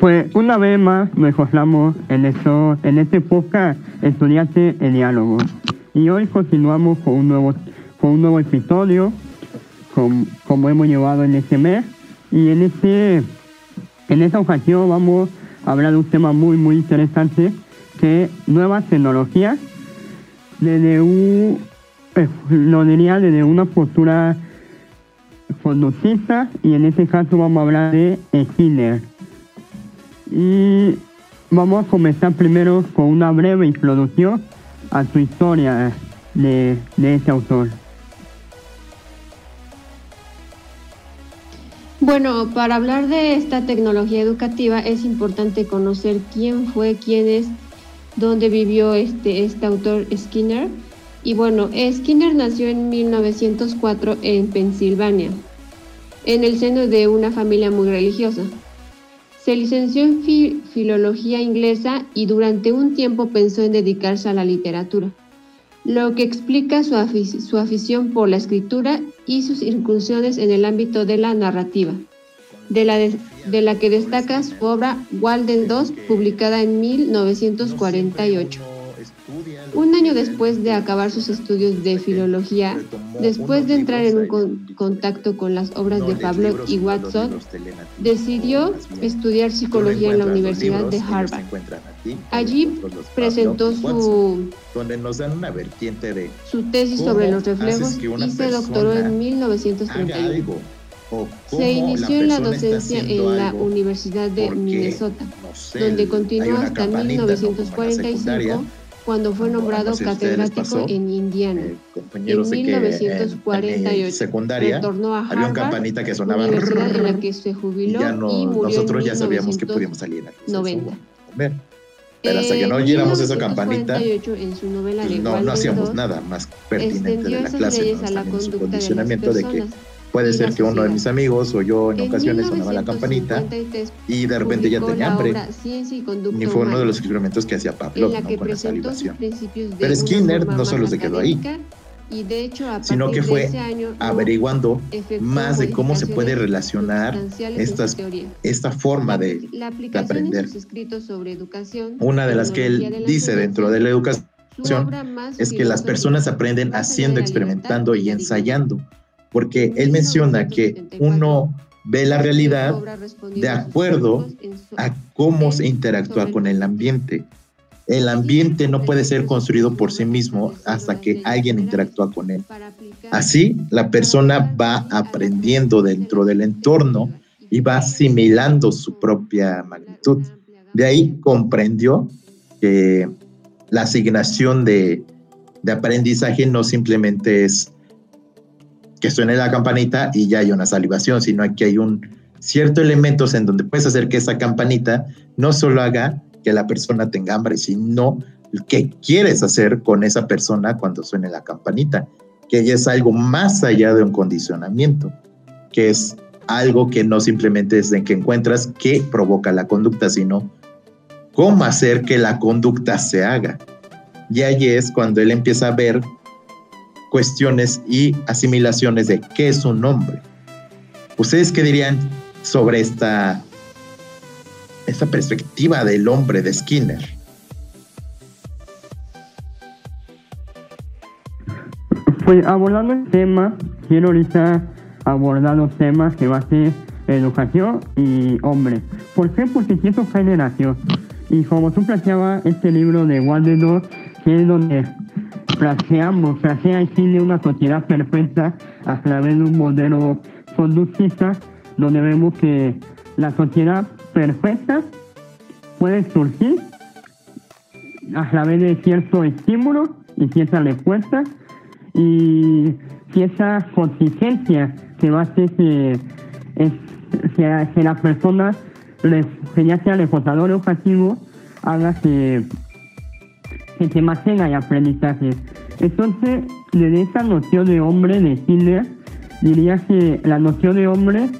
Pues una vez más nos encontramos en, eso, en este podcast Estudiante en Diálogo. Y hoy continuamos con un nuevo, con un nuevo episodio, como hemos llevado en este mes. Y en, este, en esta ocasión vamos a hablar de un tema muy, muy interesante, que es nuevas tecnologías, desde un, eh, lo diría desde una postura conducista, y en este caso vamos a hablar de Skinner. Y vamos a comenzar primero con una breve introducción a su historia de, de este autor. Bueno, para hablar de esta tecnología educativa es importante conocer quién fue, quién es, dónde vivió este, este autor Skinner. Y bueno, Skinner nació en 1904 en Pensilvania, en el seno de una familia muy religiosa. Se licenció en filología inglesa y durante un tiempo pensó en dedicarse a la literatura, lo que explica su, afición por la escritura y sus incursiones en el ámbito de la narrativa, de la, de la que destaca su obra Walden II, publicada en 1948. Un año después de acabar sus estudios de filología, después de entrar en un contacto con las obras de Pablo y Watson, decidió estudiar psicología en la Universidad de Harvard. Allí presentó su, su tesis sobre los reflejos y se doctoró en 1931. Se inició en la docencia en la Universidad de Minnesota, donde continuó hasta 1945 cuando fue nombrado catedrático en Indiana. en 1948 secundaria retornó a Harvard, había una campanita que sonaba universidad en la que se jubiló y, ya no, y murió nosotros ya sabíamos que podíamos salir a 90. Pero hasta que no oyéramos esa campanita, en su novela de no, no hacíamos nada más pertinente de la clase, ¿no? a la en su condicionamiento de, de que Puede ser que uno de mis amigos o yo en, ocasiones sonaba la campanita y de repente ya tenía hambre. Ni fue uno de los experimentos que hacía Pablo ¿no? con la salivación. Pero Skinner no solo se quedó ahí, sino que fue averiguando más de cómo se puede relacionar estas, esta forma de, de aprender. Una de las que él dice dentro de la educación es que las personas aprenden haciendo, experimentando y ensayando porque él menciona que uno ve la realidad de acuerdo a cómo se interactúa con el ambiente. El ambiente no puede ser construido por sí mismo hasta que alguien interactúa con él. Así, la persona va aprendiendo dentro del entorno y va asimilando su propia magnitud. De ahí comprendió que la asignación de, de aprendizaje no simplemente es que suene la campanita y ya hay una salivación, sino que hay un cierto elementos en donde puedes hacer que esa campanita no solo haga que la persona tenga hambre, sino que quieres hacer con esa persona cuando suene la campanita, que ya es algo más allá de un condicionamiento, que es algo que no simplemente es de que encuentras que provoca la conducta, sino cómo hacer que la conducta se haga. Y ahí es cuando él empieza a ver cuestiones y asimilaciones de qué es un hombre. ¿Ustedes qué dirían sobre esta, esta perspectiva del hombre de Skinner? Pues abordando el tema, quiero ahorita abordar los temas que va a ser educación y hombre. ¿Por qué? Porque siento generación. Y como tú planteabas este libro de Walden que es donde planteamos, plantea el cine una sociedad perfecta a través de un modelo conductista donde vemos que la sociedad perfecta puede surgir a través de cierto estímulo y cierta respuesta y cierta contingencia que va a hacer que, es, que, la persona, que ya sea reforzador educativo, haga que que se mantenga el aprendizaje. Entonces, desde esa noción de hombre de Hitler, diría que la noción de hombre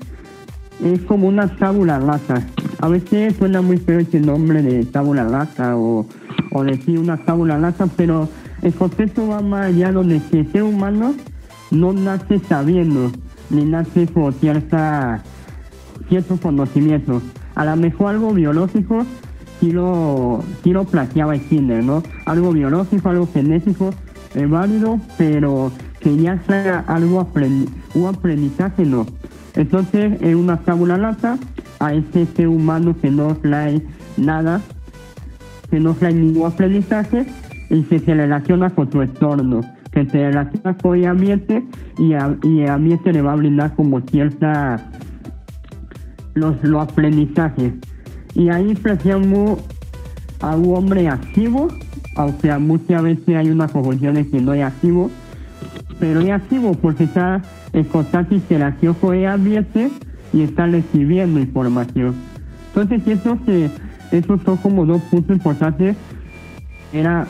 es como una tábula rasa. A veces suena muy feo ese nombre de tábula rasa o, o decir una tábula rasa, pero el concepto va más allá donde el ser humano no nace sabiendo, ni nace por cierta, ciertos conocimientos. a lo mejor algo biológico sí lo, sí lo planteaba Skinner, ¿no? Algo biológico, algo genético, es válido, pero que ya sea algo un aprendizaje, no. Entonces, en una tabula rasa, a ese ser humano que no trae nada, que no trae ningún aprendizaje y que se relaciona con su entorno, que se relaciona con el ambiente y, el ambiente le va a brindar como cierta los, los aprendizajes. Y ahí apreciamos a un hombre activo, aunque muchas veces hay una confusión de que no es activo, pero es activo porque está en constante interacción con el ambiente y está recibiendo información. Entonces eso que esos son como dos puntos importantes. Era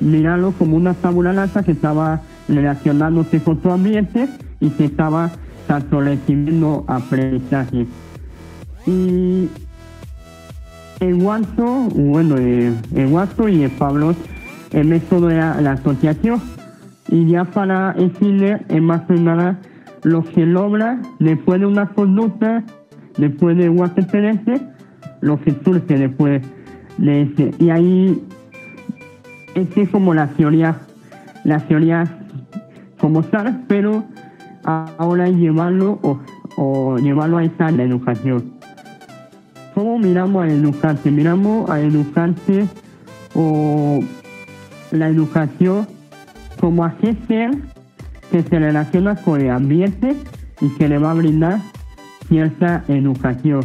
mirarlo como una tabula rasa que estaba relacionándose con su ambiente y que estaba tanto recibiendo aprendizaje. Y el Guaso, bueno, el, el y el Pablo, el método era la asociación. Y ya para el cine es más que nada lo que logra después de una conducta, después de un antecedente, lo que surge después de ese. Y ahí, es como la teoría, la teoría como tal, pero ahora llevarlo o, o llevarlo a esa educación. ¿Cómo miramos al educante? Miramos al educante o la educación como a ser que se relaciona con el ambiente y que le va a brindar cierta educación.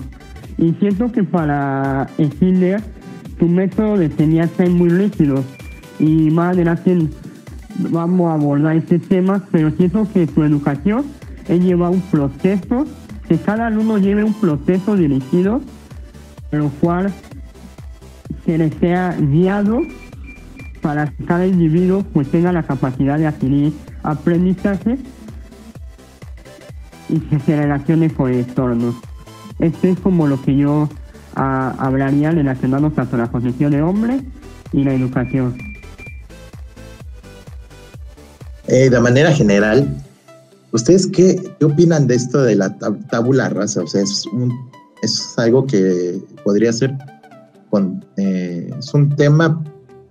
Y siento que para el tu método de enseñanza es muy rígido y más adelante vamos a abordar este tema, pero siento que tu educación es llevar un proceso, que cada alumno lleve un proceso dirigido, lo cual se le sea guiado para que cada individuo pues tenga la capacidad de adquirir aprendizaje y que se relacione con el entorno. Esto es como lo que yo ah, hablaría relacionado tanto la posición de hombre y la educación. Eh, de manera general, ¿ustedes qué, qué, opinan de esto de la tabula rasa? O sea, es, un, es algo que podría ser, con, eh, es un tema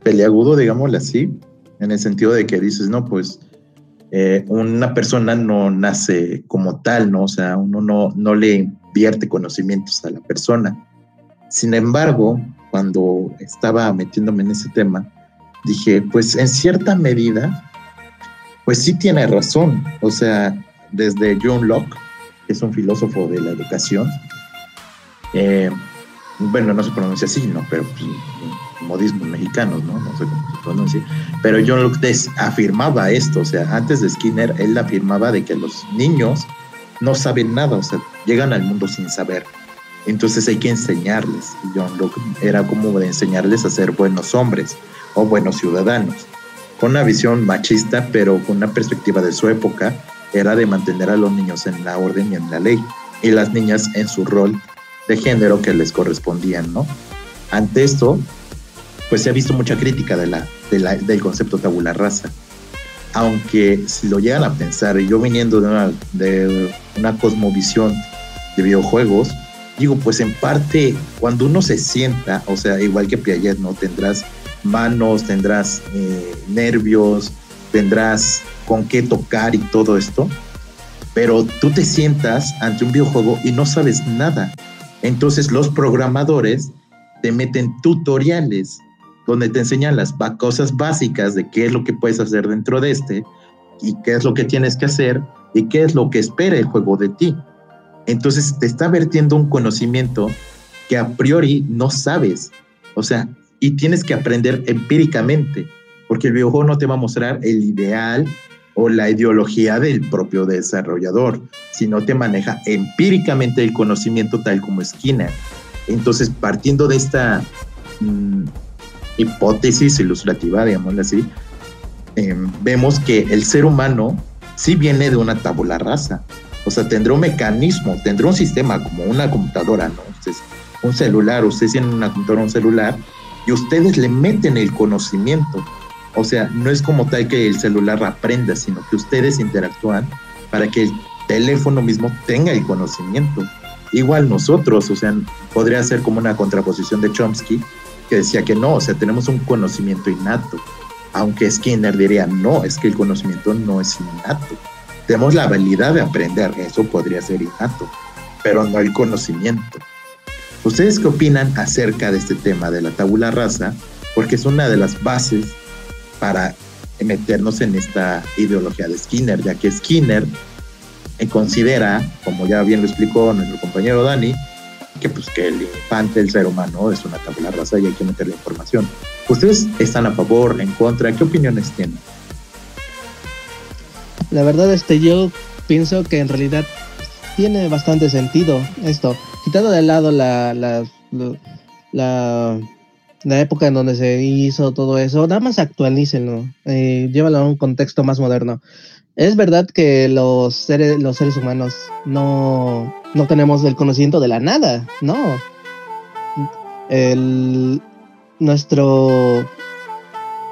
peleagudo, digámoslo así, en el sentido de que dices, no, pues eh, una persona no nace como tal, ¿no? O sea, uno no, no le invierte conocimientos a la persona. Sin embargo, cuando estaba metiéndome en ese tema, dije, pues en cierta medida, pues sí tiene razón. O sea, desde John Locke, que es un filósofo de la educación, eh, bueno, no se pronuncia así, ¿no? Pero pues, modismos mexicanos, ¿no? No sé cómo se pronuncia. Pero John afirmaba esto, o sea, antes de Skinner, él afirmaba de que los niños no saben nada, o sea, llegan al mundo sin saber. Entonces hay que enseñarles. John Locke era como de enseñarles a ser buenos hombres o buenos ciudadanos. Con una visión machista, pero con una perspectiva de su época, era de mantener a los niños en la orden y en la ley, y las niñas en su rol de género que les correspondían, ¿no? Ante esto, pues se ha visto mucha crítica de del concepto tabula rasa. Aunque si lo llegan a pensar, yo viniendo de una, de una cosmovisión de videojuegos, digo, pues en parte, cuando uno se sienta, o sea, igual que Piaget, ¿no? Tendrás manos, tendrás eh, nervios, tendrás con qué tocar y todo esto, pero tú te sientas ante un videojuego y no sabes nada. Entonces los programadores te meten tutoriales donde te enseñan las cosas básicas de qué es lo que puedes hacer dentro de este y qué es lo que tienes que hacer y qué es lo que espera el juego de ti. Entonces te está vertiendo un conocimiento que a priori no sabes. O sea, y tienes que aprender empíricamente, porque el videojuego no te va a mostrar el ideal o la ideología del propio desarrollador, sino te maneja empíricamente el conocimiento tal como esquina. Entonces, partiendo de esta mm, hipótesis ilustrativa, digámoslo así, em, vemos que el ser humano sí viene de una tabula rasa. O sea, tendrá un mecanismo, tendrá un sistema como una computadora, ¿no? un celular, ustedes tienen una computadora, un celular, y ustedes le meten el conocimiento o sea, no es como tal que el celular aprenda, sino que ustedes interactúan para que el teléfono mismo tenga el conocimiento. igual nosotros, o sea, podría ser como una contraposición de Chomsky, que decía que no, o sea, tenemos un conocimiento innato, aunque Skinner diría, no, es que el conocimiento no es innato, tenemos la habilidad de aprender, eso podría ser innato, pero no el conocimiento. ¿Ustedes qué opinan acerca de este tema de la tabula rasa? Porque es una de las bases para meternos en esta ideología de Skinner, ya que Skinner considera, como ya bien lo explicó nuestro compañero Dani, que pues que el infante del ser humano es una tabla rasa y hay que meter la información. ¿Ustedes están a favor, en contra? ¿Qué opiniones tienen? La verdad, este, yo pienso que en realidad tiene bastante sentido esto. Quitando de lado la, la, la, la, época en donde se hizo todo eso, nada más actualícenlo, eh, llévalo a un contexto más moderno. Es verdad que los seres, los seres humanos no, no tenemos el conocimiento de la nada, no. El, nuestro,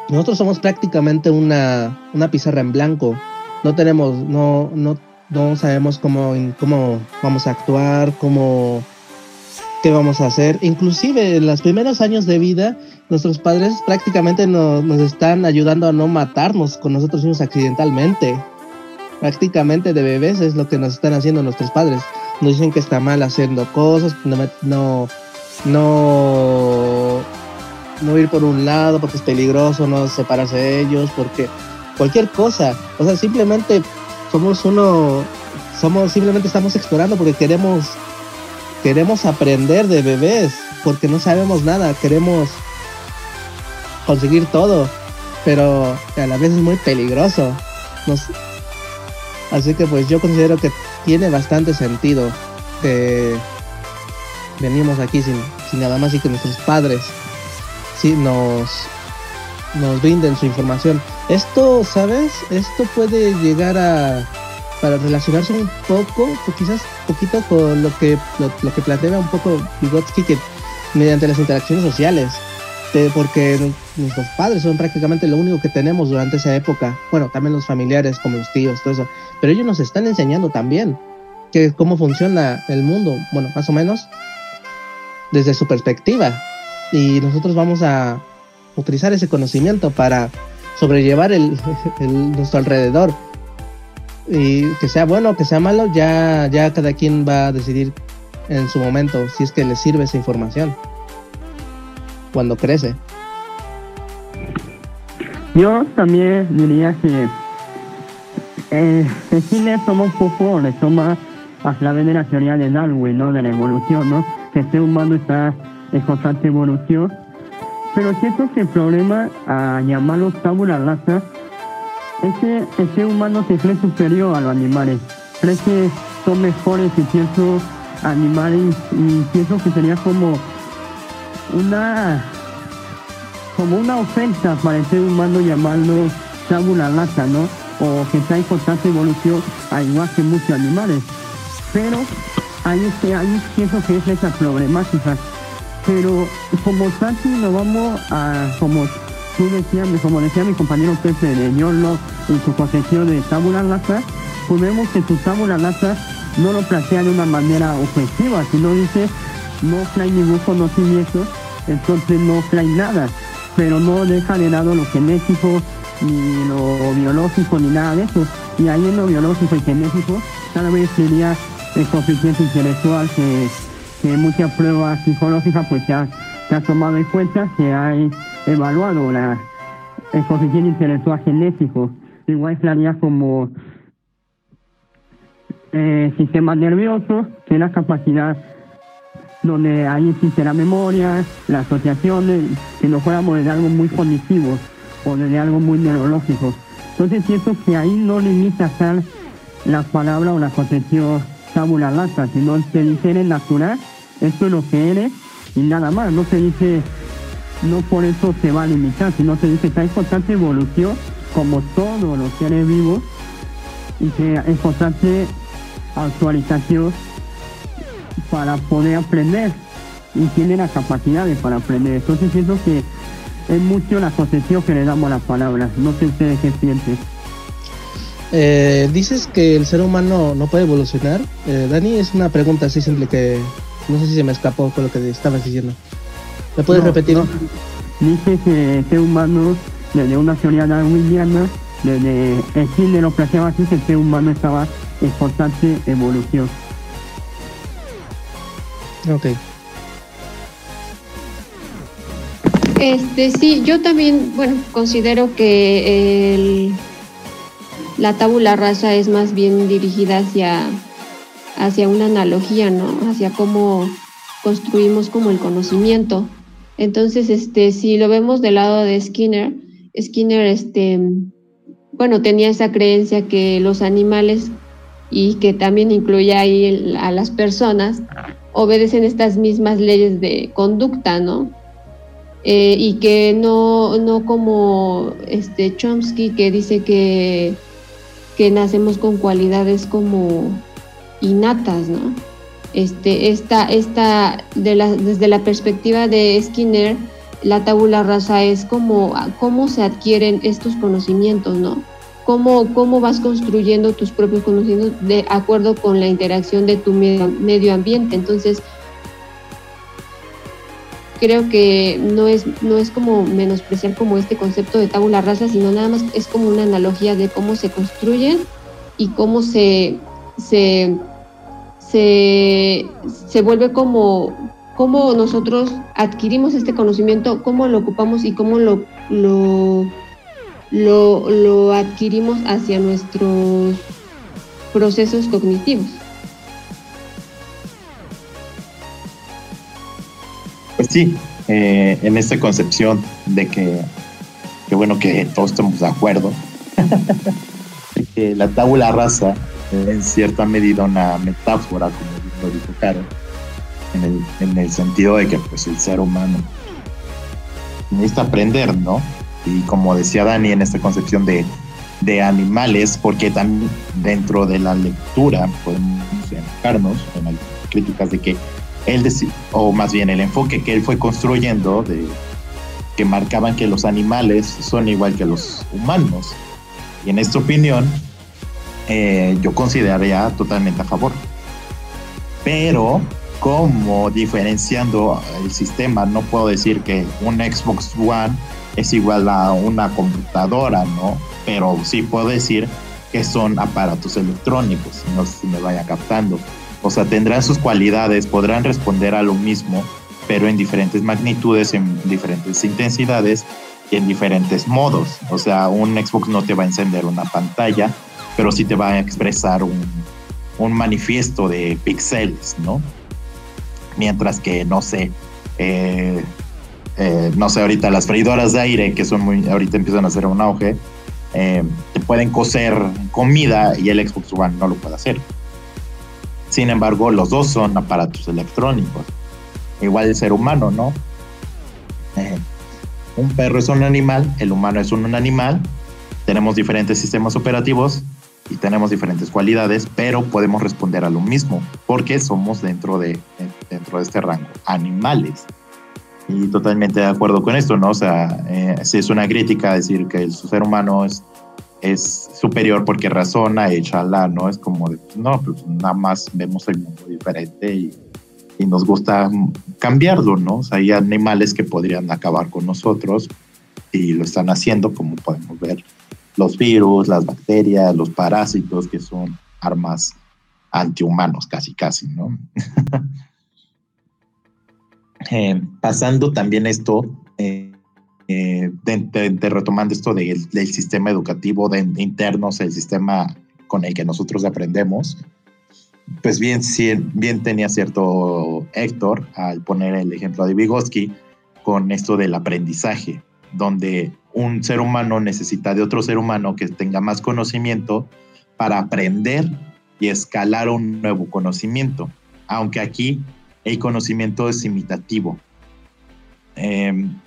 nosotros somos prácticamente una, una pizarra en blanco. No tenemos, no, no, no sabemos cómo, cómo vamos a actuar, cómo, qué vamos a hacer. Inclusive en los primeros años de vida, nuestros padres prácticamente nos, están ayudando a no matarnos con nosotros mismos accidentalmente prácticamente de bebés es lo que nos están haciendo nuestros padres. Nos dicen que está mal haciendo cosas, no, no, no, no ir por un lado porque es peligroso, no separarse de ellos, porque cualquier cosa. O sea, simplemente somos uno, somos, simplemente estamos explorando porque queremos, queremos aprender de bebés, porque no sabemos nada, queremos conseguir todo, pero a la vez es muy peligroso. Así que pues yo considero que tiene bastante sentido que venimos aquí sin, nada más y que nuestros padres sí nos, nos brinden su información. Esto, ¿sabes? Esto puede llegar a para relacionarse un poco, o quizás poquito con lo que lo, que plantea un poco Vygotsky que mediante las interacciones sociales porque nuestros padres son prácticamente lo único que tenemos durante esa época. Bueno, también los familiares, como los tíos, todo eso. Pero ellos nos están enseñando también que cómo funciona el mundo, bueno, más o menos, desde su perspectiva. Y nosotros vamos a utilizar ese conocimiento para sobrellevar el, nuestro alrededor. Y que sea bueno o que sea malo, ya, ya cada quien va a decidir en su momento si es que le sirve esa información cuando crece. Yo también diría que eh, en Chile un poco, le toma a través de la teoría de Darwin, ¿no? De la evolución, ¿no? Que el humano está en constante evolución. Pero siento que el problema a llamarlo tabula rasa es que el ser humano se cree superior a los animales. Cree que son mejores y pienso animales y pienso que sería como una como una ofensa para el ser humano llamarlo tabula rasa, ¿no? O que está en constante evolución, al igual que muchos animales. Pero ahí, ahí pienso que es esa problemática. Pero como tal, nos vamos a, como tú decías, como decía mi compañero Pepe de Yorlo en su concepción de tabula rasa, podemos que su tabula rasa no lo plantea de una manera ofensiva, sino dice no trae ningún conocimiento entonces no trae nada, pero no deja de lado lo genético, ni lo biológico, ni nada de eso. Y ahí en lo biológico y genético, cada vez sería el coeficiente intelectual que, que muchas pruebas psicológicas pues se ha, tomado en cuenta, se ha evaluado la, coeficiente intelectual genético. Igual sería como eh, sistema nervioso, que la capacidad donde ahí existe la memoria, la asociación, que no fuéramos de algo muy cognitivo o de algo muy neurológico. Entonces siento que ahí no limita estar la palabra o la concepción tabula rasa, sino se dice eres natural, esto es lo que eres y nada más, no se dice, no por eso se va a limitar, sino se dice que hay constante evolución como todos los seres vivos y que es constante actualización para poder aprender y tiene las capacidades para aprender. Entonces siento que es mucho la concepción que le damos a las palabras. No sé ustedes qué sienten. Eh, dices que el ser humano no puede evolucionar. Eh, Dani, es una pregunta así simple que no sé si se me escapó con lo que estabas diciendo. ¿Me puedes repetir? Dice que el ser humano, desde una teoría darwiniana, desde el género planteaba así que el ser humano estaba en constante evolución. Ok. Este, sí, yo también, bueno, considero que el, la tabula rasa es más bien dirigida hacia, hacia una analogía, ¿no? Hacia cómo construimos como el conocimiento. Entonces, este, si lo vemos del lado de Skinner, Skinner, este, bueno, tenía esa creencia que los animales y que también incluye ahí a las personas obedecen estas mismas leyes de conducta, ¿no? Eh, y que no, no como este Chomsky que dice que, que nacemos con cualidades como innatas, ¿no? Este, esta, esta, desde la perspectiva de Skinner, la tabula rasa es como cómo se adquieren estos conocimientos, ¿no? Cómo, cómo vas construyendo tus propios conocimientos de acuerdo con la interacción de tu medio, medio ambiente. Entonces, creo que no es, no es como menospreciar como este concepto de tabula rasa, sino nada más es como una analogía de cómo se construyen y cómo se, se se, vuelve como cómo nosotros adquirimos este conocimiento, cómo lo ocupamos y cómo lo, lo, lo, adquirimos hacia nuestros procesos cognitivos. Pues sí, eh, en esta concepción de que, que, bueno que todos estamos de acuerdo, de que la tabula rasa en cierta medida una metáfora, como lo dijo Caro, en el, en el sentido de que pues el ser humano necesita aprender, ¿no? Y como decía Dani en esta concepción de, de animales, porque también dentro de la lectura podemos enfocarnos en las críticas de que él, o más bien el enfoque que él fue construyendo, de que marcaban que los animales son igual que los humanos. Y en esta opinión, eh, yo consideraría totalmente a favor. Pero como diferenciando el sistema, no puedo decir que un Xbox One es igual a una computadora, ¿no? Pero sí puedo decir que son aparatos electrónicos, no sé si me vaya captando. O sea, tendrán sus cualidades, podrán responder a lo mismo, pero en diferentes magnitudes, en diferentes intensidades y en diferentes modos. O sea, un Xbox no te va a encender una pantalla, pero sí te va a expresar un, un manifiesto de píxeles, ¿no? Mientras que, no sé, eh, eh, no sé, ahorita las freidoras de aire, que son muy, ahorita empiezan a hacer un auge, eh, te pueden coser comida y el Xbox One no lo puede hacer. Sin embargo, los dos son aparatos electrónicos. Igual el ser humano, ¿no? un perro es un animal, el humano es un animal, tenemos diferentes sistemas operativos, y tenemos diferentes cualidades, pero podemos responder a lo mismo, porque somos dentro de, dentro de este rango, animales. Y totalmente de acuerdo con esto, ¿no? O sea, eh, si es una crítica decir que el ser humano es, es superior porque razona, échala, ¿no? Es como de, no, pues nada más vemos el mundo diferente y, y nos gusta cambiarlo, ¿no? O sea, hay animales que podrían acabar con nosotros y lo están haciendo, como podemos ver los virus, las bacterias, los parásitos, que son armas antihumanos, casi, casi, ¿no? Eh, pasando también esto, eh, eh, de, retomando esto del sistema educativo de, internos, el sistema con el que nosotros aprendemos, pues bien, bien tenía cierto Héctor al poner el ejemplo de Vygotsky con esto del aprendizaje, donde un ser humano necesita de otro ser humano que tenga más conocimiento para aprender y escalar un nuevo conocimiento, aunque aquí el conocimiento es imitativo. Em,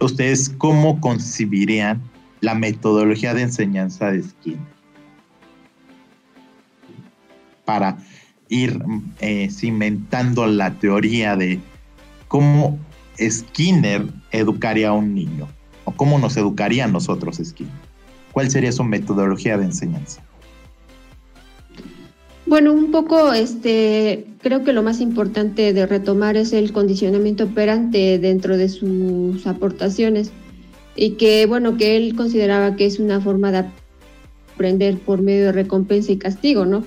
¿Ustedes cómo concibirían la metodología de enseñanza de Skinner? Para ir eh, cimentando la teoría de cómo Skinner educaría a un niño cómo nos educarían nosotros Skinner? ¿Cuál sería su metodología de enseñanza? Bueno, un poco, este, creo que lo más importante de retomar es el condicionamiento operante dentro de sus aportaciones y que, bueno, que él consideraba que es una forma de aprender por medio de recompensa y castigo, ¿no?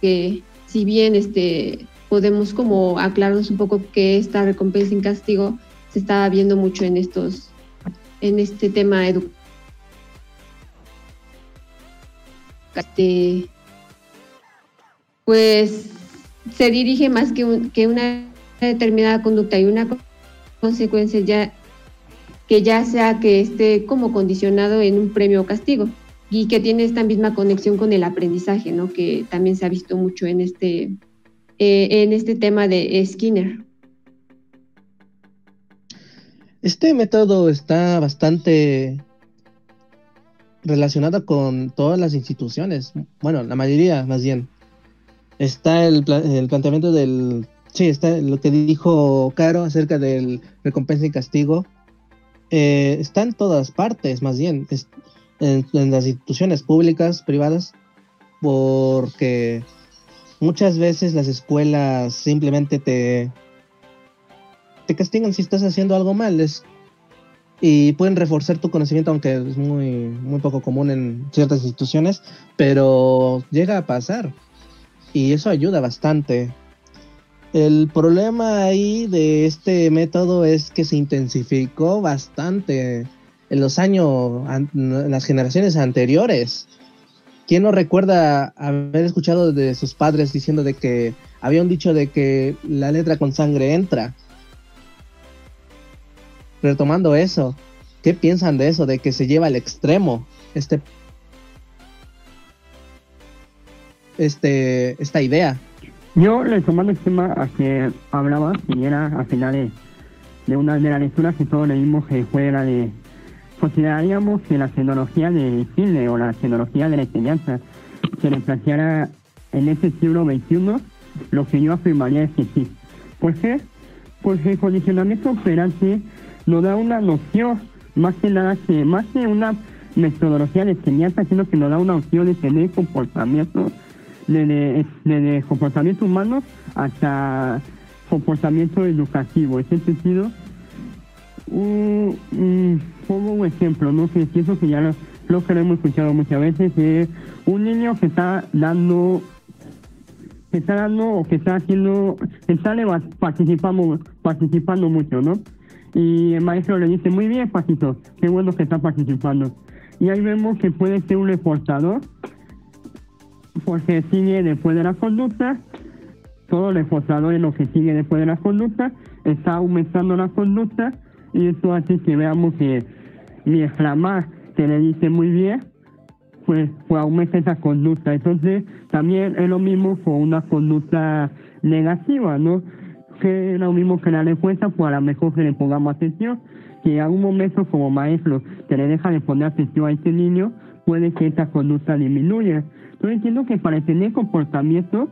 Que si bien, este, podemos como aclararnos un poco que esta recompensa y castigo se está viendo mucho en estos, en este tema educativo este, pues se dirige más que, que una determinada conducta y una consecuencia ya que ya sea que esté como condicionado en un premio o castigo y que tiene esta misma conexión con el aprendizaje, ¿no? Que también se ha visto mucho en este eh, en este tema de Skinner. Este método está bastante relacionada con todas las instituciones, bueno, la mayoría más bien. Está el, el planteamiento del, sí, está lo que dijo Caro acerca del recompensa y castigo. Eh, está en todas partes, más bien, en, las instituciones públicas, privadas, porque muchas veces las escuelas simplemente te, te castigan si estás haciendo algo mal. Y pueden reforzar tu conocimiento, aunque es muy, muy poco común en ciertas instituciones, pero llega a pasar y eso ayuda bastante. El problema ahí de este método es que se intensificó bastante en los años, en las generaciones anteriores. ¿Quién no recuerda haber escuchado de sus padres diciendo de que había un dicho de que la letra con sangre entra? Retomando eso, ¿qué piensan de eso, de que se lleva al extremo este, este, esta idea? Yo retomando el tema a que hablaba, y era a finales de una de las lecturas que todos leímos que fue la de consideraríamos que la tecnología de Chile o la tecnología de la enseñanza se le en este siglo XXI, lo que yo afirmaría es que sí. ¿Por qué? Porque el condicionamiento operante nos da una noción, más que nada, que más que una metodología de enseñanza, sino que nos da una opción de tener comportamiento, de, de, comportamiento humano hasta comportamiento educativo. En ese sentido, un, pongo un ejemplo, ¿no? Que pienso que ya lo, lo que hemos escuchado muchas veces, es un niño que está dando que está dando o que está haciendo, que está participando, participando mucho, ¿no? Y el maestro le dice, muy bien, Pasito, qué bueno que está participando. Y ahí vemos que puede ser un reforzador, porque sigue después de la conducta, todo reforzador es lo que sigue después de la conducta, está aumentando la conducta, y eso hace que veamos que mientras más se le dice muy bien, pues, pues aumenta esa conducta. Entonces, también es lo mismo con una conducta negativa, ¿no? Que es lo mismo que la respuesta, pues a lo mejor que le pongamos atención. Si en algún momento como maestro se le deja de poner atención a este niño, puede que esta conducta disminuya. Yo entiendo que para tener comportamiento,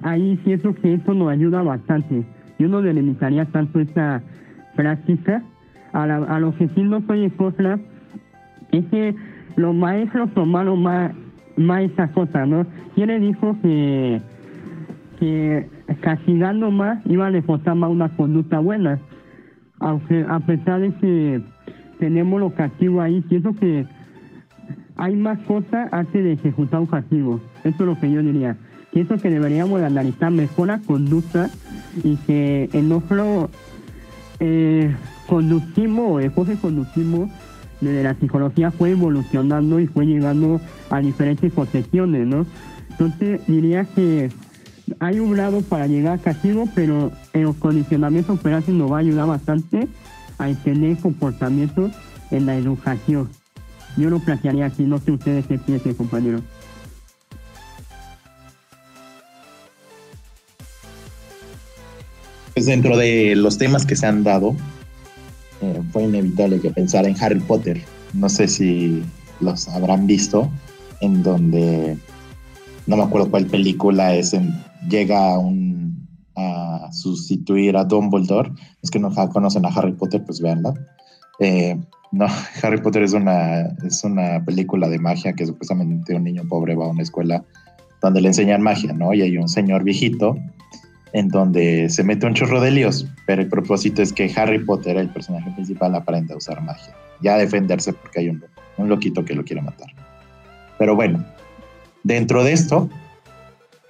ahí siento que eso nos ayuda bastante. Yo no delimitaría tanto esta práctica. A, a lo que sí no soy en contra es que los maestros tomaron más, más esa cosa, ¿no? ¿Quién le dijo que, que castigando más iba a reforzar más una conducta buena. Aunque a pesar de que tenemos los castigos ahí, pienso que hay más cosas antes de ejecutar un castigo. Eso es lo que yo diría. Pienso que deberíamos analizar mejor la conducta y que en nuestro eh, conductismo o enfoque conductismo desde la psicología fue evolucionando y fue llegando a diferentes concepciones, ¿no? Entonces diría que hay un lado para llegar a castigo, pero el condicionamiento operante nos va a ayudar bastante a tener comportamientos en la educación. Yo lo plantearía así, no sé ustedes qué piensan, compañero. Pues dentro de los temas que se han dado, eh, fue inevitable que pensara en Harry Potter. No sé si los habrán visto, en donde no me acuerdo cuál película es en llega un, a sustituir a Dumbledore. Es que no conocen a Harry Potter, pues véanla. Eh, No, Harry Potter es una, es una película de magia que supuestamente un niño pobre va a una escuela donde le enseñan magia, ¿no? Y hay un señor viejito en donde se mete un chorro de líos, pero el propósito es que Harry Potter, el personaje principal, aprenda a usar magia, ya a defenderse porque hay un, un loquito que lo quiere matar. Pero bueno, dentro de esto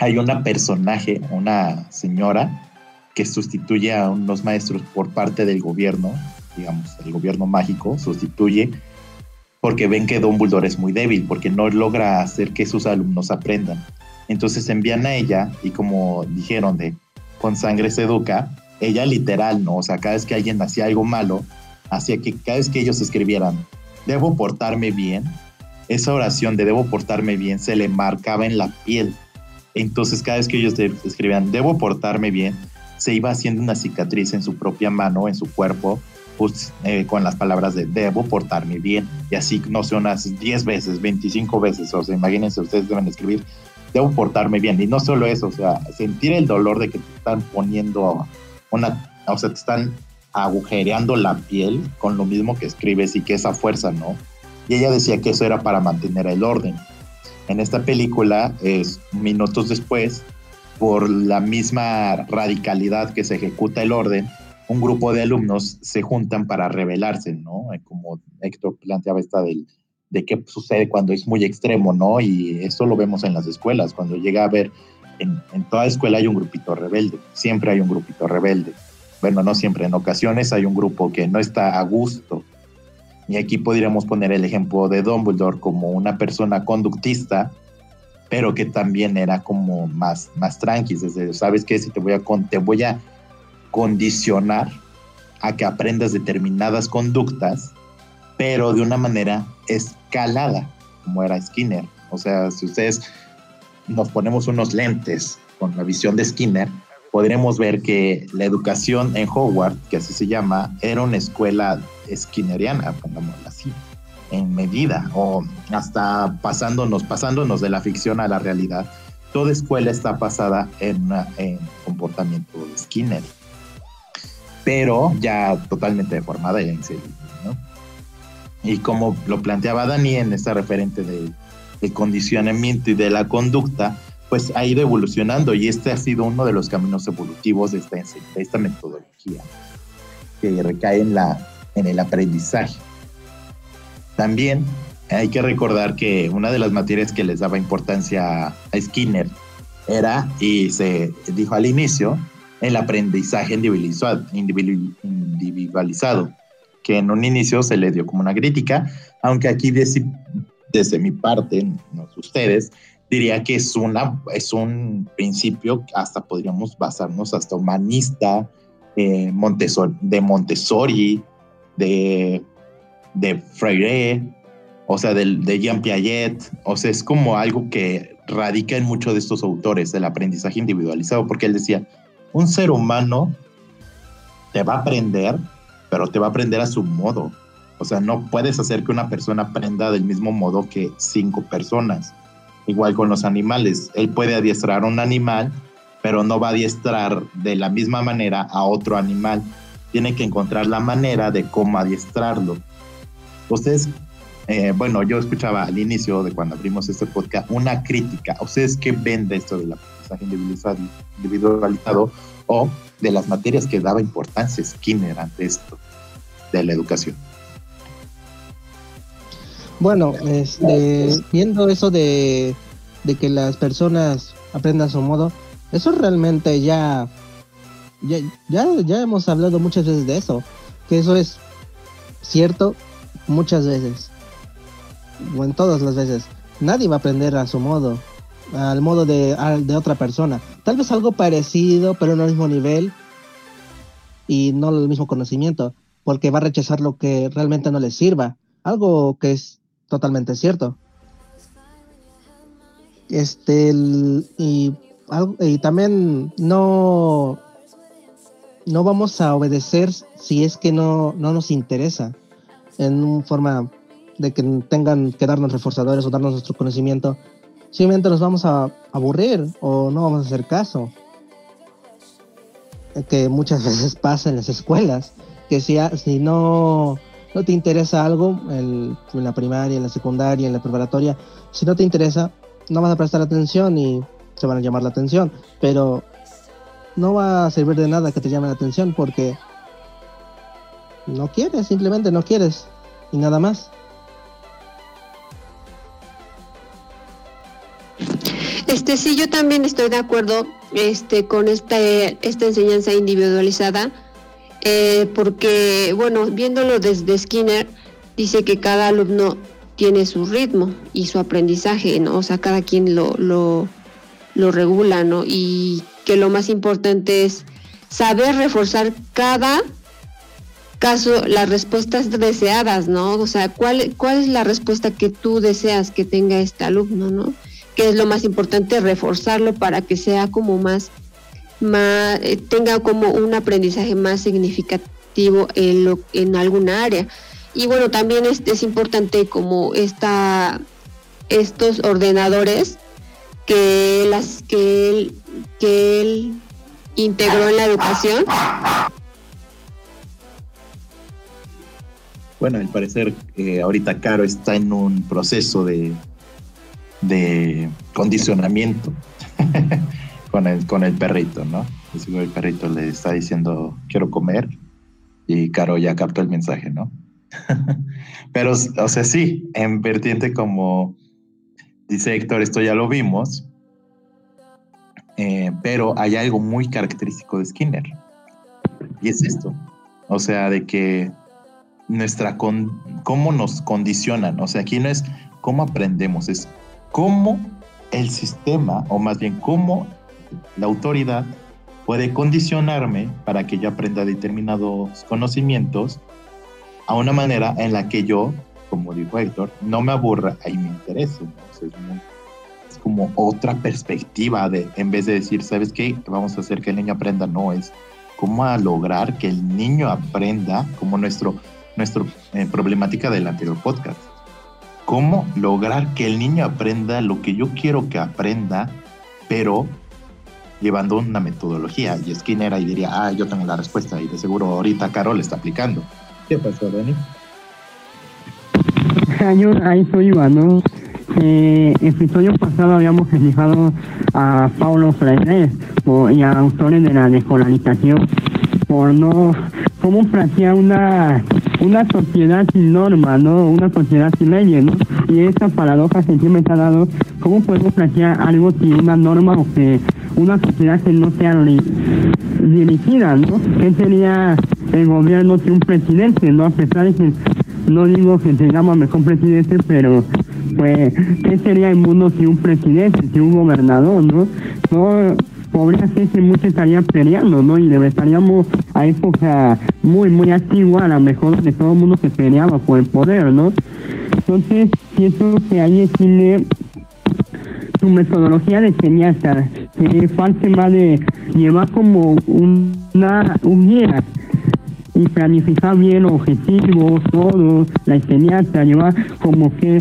hay una personaje, una señora, que sustituye a unos maestros por parte del gobierno, digamos, el gobierno mágico, sustituye porque ven que Dumbledore es muy débil, porque no logra hacer que sus alumnos aprendan. Entonces envían a ella y como dijeron de con sangre se educa, ella literal, ¿no? O sea, cada vez que alguien hacía algo malo, hacía que cada vez que ellos escribieran, debo portarme bien, esa oración de debo portarme bien se le marcaba en la piel. Entonces cada vez que ellos escribían, debo portarme bien, se iba haciendo una cicatriz en su propia mano, en su cuerpo, pues, eh, con las palabras de debo portarme bien. Y así, no sé, unas 10 veces, 25 veces. O sea, imagínense, ustedes deben escribir debo portarme bien. Y no solo eso, o sea, sentir el dolor de que te están poniendo una, o sea, te están agujereando la piel con lo mismo que escribes y que esa fuerza, ¿no? Y ella decía que eso era para mantener el orden. En esta película, es minutos después, por la misma radicalidad que se ejecuta el orden, un grupo de alumnos se juntan para rebelarse, ¿no? Como Héctor planteaba esta del, de qué sucede cuando es muy extremo, ¿no? Y esto lo vemos en las escuelas, cuando llega a ver, en, toda escuela hay un grupito rebelde, siempre hay un grupito rebelde. Bueno, no siempre, en ocasiones hay un grupo que no está a gusto. Y aquí podríamos poner el ejemplo de Dumbledore como una persona conductista, pero que también era como más, más tranqui, ¿sabes qué? Si te voy a, te voy a condicionar a que aprendas determinadas conductas, pero de una manera escalada, como era Skinner. O sea, si ustedes nos ponemos unos lentes con la visión de Skinner, podremos ver que la educación en Howard, que así se llama, era una escuela skinneriana, pongámoslo así, en medida, o hasta pasándonos, pasándonos de la ficción a la realidad. Toda escuela está basada en, en comportamiento de Skinner, pero ya totalmente deformada y en serio, ¿no? Y como lo planteaba Dani en esta referente de, condicionamiento y de la conducta, pues ha ido evolucionando y este ha sido uno de los caminos evolutivos de esta, de esta metodología que recae en, la, en el aprendizaje. También hay que recordar que una de las materias que les daba importancia a Skinner era, y se dijo al inicio, el aprendizaje individualizado que en un inicio se le dio como una crítica, aunque aquí desde, mi parte, no ustedes, diría que es, una, es un principio, hasta podríamos basarnos hasta humanista, eh, de Montessori, de, de Freire, o sea, de, de Jean Piaget, o sea, es como algo que radica en muchos de estos autores, del aprendizaje individualizado, porque él decía, un ser humano te va a aprender pero te va a aprender a su modo. O sea, no puedes hacer que una persona aprenda del mismo modo que cinco personas. Igual con los animales. Él puede adiestrar a un animal, pero no va a adiestrar de la misma manera a otro animal. Tiene que encontrar la manera de cómo adiestrarlo. Ustedes, eh, bueno, yo escuchaba al inicio de cuando abrimos este podcast una crítica. ¿Ustedes qué ven de esto del aprendizaje individualizado o de las materias que daba importancia Skinner ante esto de la educación. Bueno, este, viendo eso de, que las personas aprendan a su modo, eso realmente ya, ya, ya, ya hemos hablado muchas veces de eso, que eso es cierto muchas veces, o en todas las veces. Nadie va a aprender a su modo, al modo de, de otra persona. Tal vez algo parecido, pero no al mismo nivel, y no el mismo conocimiento, porque va a rechazar lo que realmente no le sirva, algo que es totalmente cierto. Este, y, también no, no vamos a obedecer si es que no, no nos interesa, en forma de que tengan que darnos reforzadores o darnos nuestro conocimiento, simplemente nos vamos a aburrir o no vamos a hacer caso que muchas veces pasa en las escuelas, que si, si no no te interesa algo en la primaria, en la secundaria, en la preparatoria, si no te interesa, no vas a prestar atención y se van a llamar la atención, pero no va a servir de nada que te llame la atención porque no quieres, simplemente no quieres y nada más. Este sí, yo también estoy de acuerdo este, con esta, esta enseñanza individualizada, eh, porque, bueno, viéndolo desde Skinner, dice que cada alumno tiene su ritmo y su aprendizaje, ¿no? O sea, cada quien lo, lo, lo regula, ¿no? Y que lo más importante es saber reforzar cada caso las respuestas deseadas, ¿no? O sea, ¿cuál, cuál es la respuesta que tú deseas que tenga este alumno, ¿no? que es lo más importante, reforzarlo para que sea como más, más eh, tenga como un aprendizaje más significativo en, lo, en alguna área. Y bueno, también es, es importante como esta, estos ordenadores que, las, que, él, que él integró en la educación. Bueno, al parecer eh, ahorita Caro está en un proceso de de condicionamiento con, el, con el perrito, ¿no? El perrito le está diciendo, quiero comer, y Caro ya captó el mensaje, ¿no? Pero, o sea, sí, en vertiente como dice Héctor, esto ya lo vimos, eh, pero hay algo muy característico de Skinner, y es esto, o sea, de que nuestra, con, cómo nos condicionan, o sea, aquí no es cómo aprendemos, es cómo el sistema, o más bien cómo la autoridad puede condicionarme para que yo aprenda determinados conocimientos a una manera en la que yo, como dijo Héctor, no me aburra y me interese. es, como otra perspectiva de, en vez de decir, ¿sabes qué? Vamos a hacer que el niño aprenda, no, es cómo a lograr que el niño aprenda, como nuestro, nuestro eh, problemática del anterior podcast cómo lograr que el niño aprenda lo que yo quiero que aprenda, pero llevando una metodología. Y Skinner ahí diría, ah, yo tengo la respuesta y de seguro ahorita Carol está aplicando. ¿Qué pasó, Dani? Yo ahí soy Iván, ¿no? Eh, el episodio pasado habíamos fijado a Paulo Freire y a autores de la descolonización por no cómo plantea una una sociedad sin norma, ¿no? Una sociedad sin leyes, ¿no? Y esa paradoja que siempre se ha dado, ¿cómo podemos plantear algo sin una norma o que una sociedad que no sea dirigida, ¿no? ¿Qué sería el gobierno sin un presidente, ¿no? A pesar de que no digo que tengamos mejor presidente, pero pues, ¿qué sería el mundo sin un presidente, sin un gobernador, ¿no? No podría ser que muchos estarían peleando, ¿no? Y estaríamos a época muy, muy antigua, a lo mejor de todo el mundo se peleaba por el poder, ¿no? Entonces, siento que ahí tiene su metodología de enseñanza, que falta más de llevar como una, un guía y planificar bien los objetivos, todo, la enseñanza, llevar como que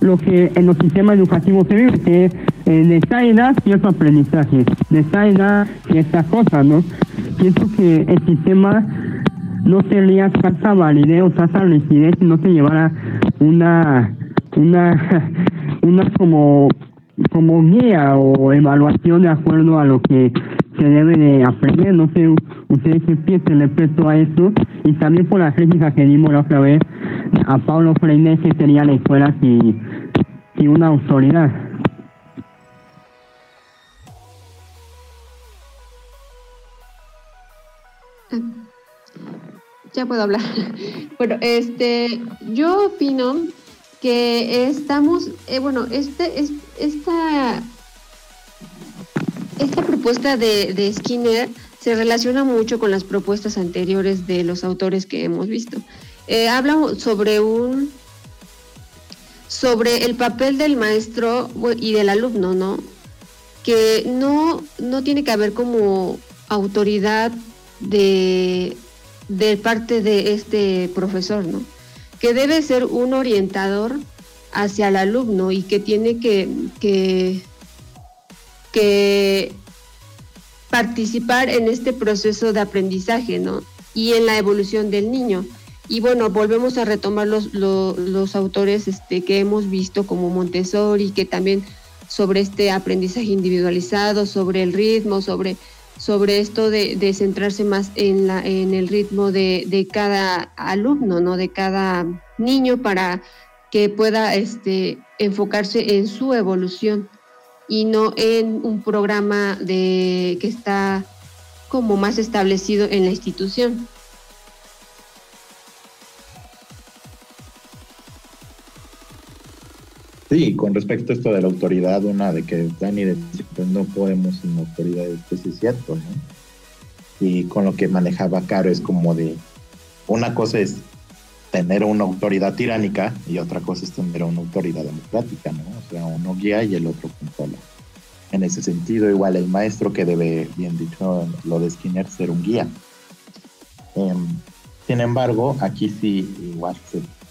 lo que en los sistemas educativos se vive, que es eh, de esta edad cierto aprendizaje, de esta edad ciertas cosas, ¿no? Pienso que el sistema no sería tanta validez o tanta rigidez si no se llevara una, una, una como, como guía o evaluación de acuerdo a lo que se debe de aprender, no sé, ustedes qué piensan respecto a eso, y también por la crítica que dimos la otra vez a Pablo Freire, que sería la escuela sin, sin una autoridad. Ya puedo hablar. Bueno, este, yo opino que estamos, eh, bueno, este, es, esta esta propuesta de, Skinner se relaciona mucho con las propuestas anteriores de los autores que hemos visto. Eh, habla sobre un sobre el papel del maestro y del alumno, ¿no? Que no, no tiene que haber como autoridad de, de parte de este profesor, ¿no? Que debe ser un orientador hacia el alumno y que tiene que, que participar en este proceso de aprendizaje, ¿no? Y en la evolución del niño. Y bueno, volvemos a retomar los, los, autores este, que hemos visto como Montessori, que también sobre este aprendizaje individualizado, sobre el ritmo, sobre, sobre esto de, centrarse más en, la, en el ritmo de, de, cada alumno, ¿no? de cada niño para que pueda este, enfocarse en su evolución y no en un programa de, que está como más establecido en la institución. Sí, con respecto a esto de la autoridad, una de que Dani dice, pues no podemos sin autoridad, sí es cierto, ¿no? Y con lo que manejaba Caro es como de, una cosa es tener una autoridad tiránica y otra cosa es tener una autoridad democrática, ¿no? O sea, uno guía y el otro controla. En ese sentido, igual el maestro que debe, bien dicho, lo de Skinner, ser un guía. Em, sin embargo, aquí sí igual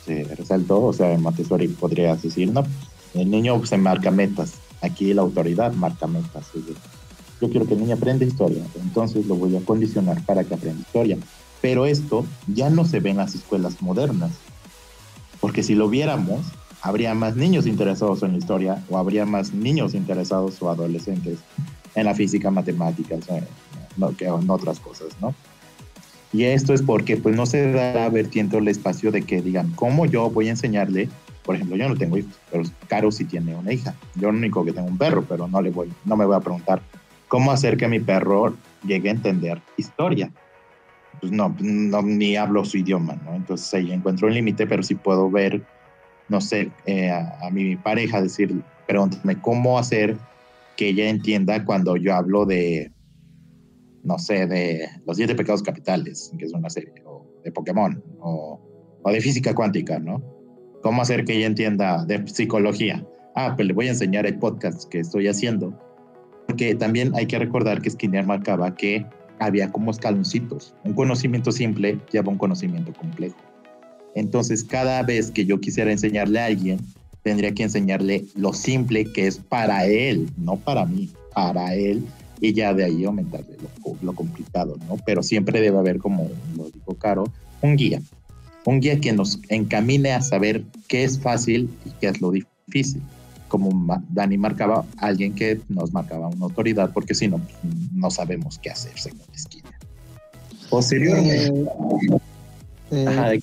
se, resaltó, o sea, Montessori podrías decir, no, el niño se marca metas. Aquí la autoridad marca metas. Yo quiero que el niño aprenda historia, entonces lo voy a condicionar para que aprenda historia. Pero esto ya no se ve en las escuelas modernas. Porque si lo viéramos, habría más niños interesados en la historia o habría más niños interesados o adolescentes en la física, matemáticas, eh, que en otras cosas, ¿no? Y esto es porque pues no se da vertiente el espacio de que digan, ¿cómo yo voy a enseñarle por ejemplo, yo no tengo hijos, pero Caro sí tiene una hija. Yo lo único que tengo un perro, pero no le voy, no me voy a preguntar cómo hacer que mi perro llegue a entender historia. Pues no, no ni hablo su idioma, ¿no? Entonces ahí encuentro un límite, pero sí puedo ver, no sé, eh, a, mi pareja decir, pregúntame cómo hacer que ella entienda cuando yo hablo de, no sé, de los siete pecados capitales, que es una serie, o de Pokémon, o, o de física cuántica, ¿no? ¿Cómo hacer que ella entienda de psicología? Ah, pues le voy a enseñar el podcast que estoy haciendo. Porque también hay que recordar que Skinner marcaba que había como escaloncitos. Un conocimiento simple lleva un conocimiento complejo. Entonces, cada vez que yo quisiera enseñarle a alguien, tendría que enseñarle lo simple que es para él, no para mí, para él, y ya de ahí aumentarle lo, lo complicado, ¿no? Pero siempre debe haber, como lo dijo Caro, un guía un guía que nos encamine a saber qué es fácil y qué es lo difícil. Como Dani marcaba, alguien que nos marcaba una autoridad, porque si no, no sabemos qué hacer según esquina. Posteriormente. Eh, eh,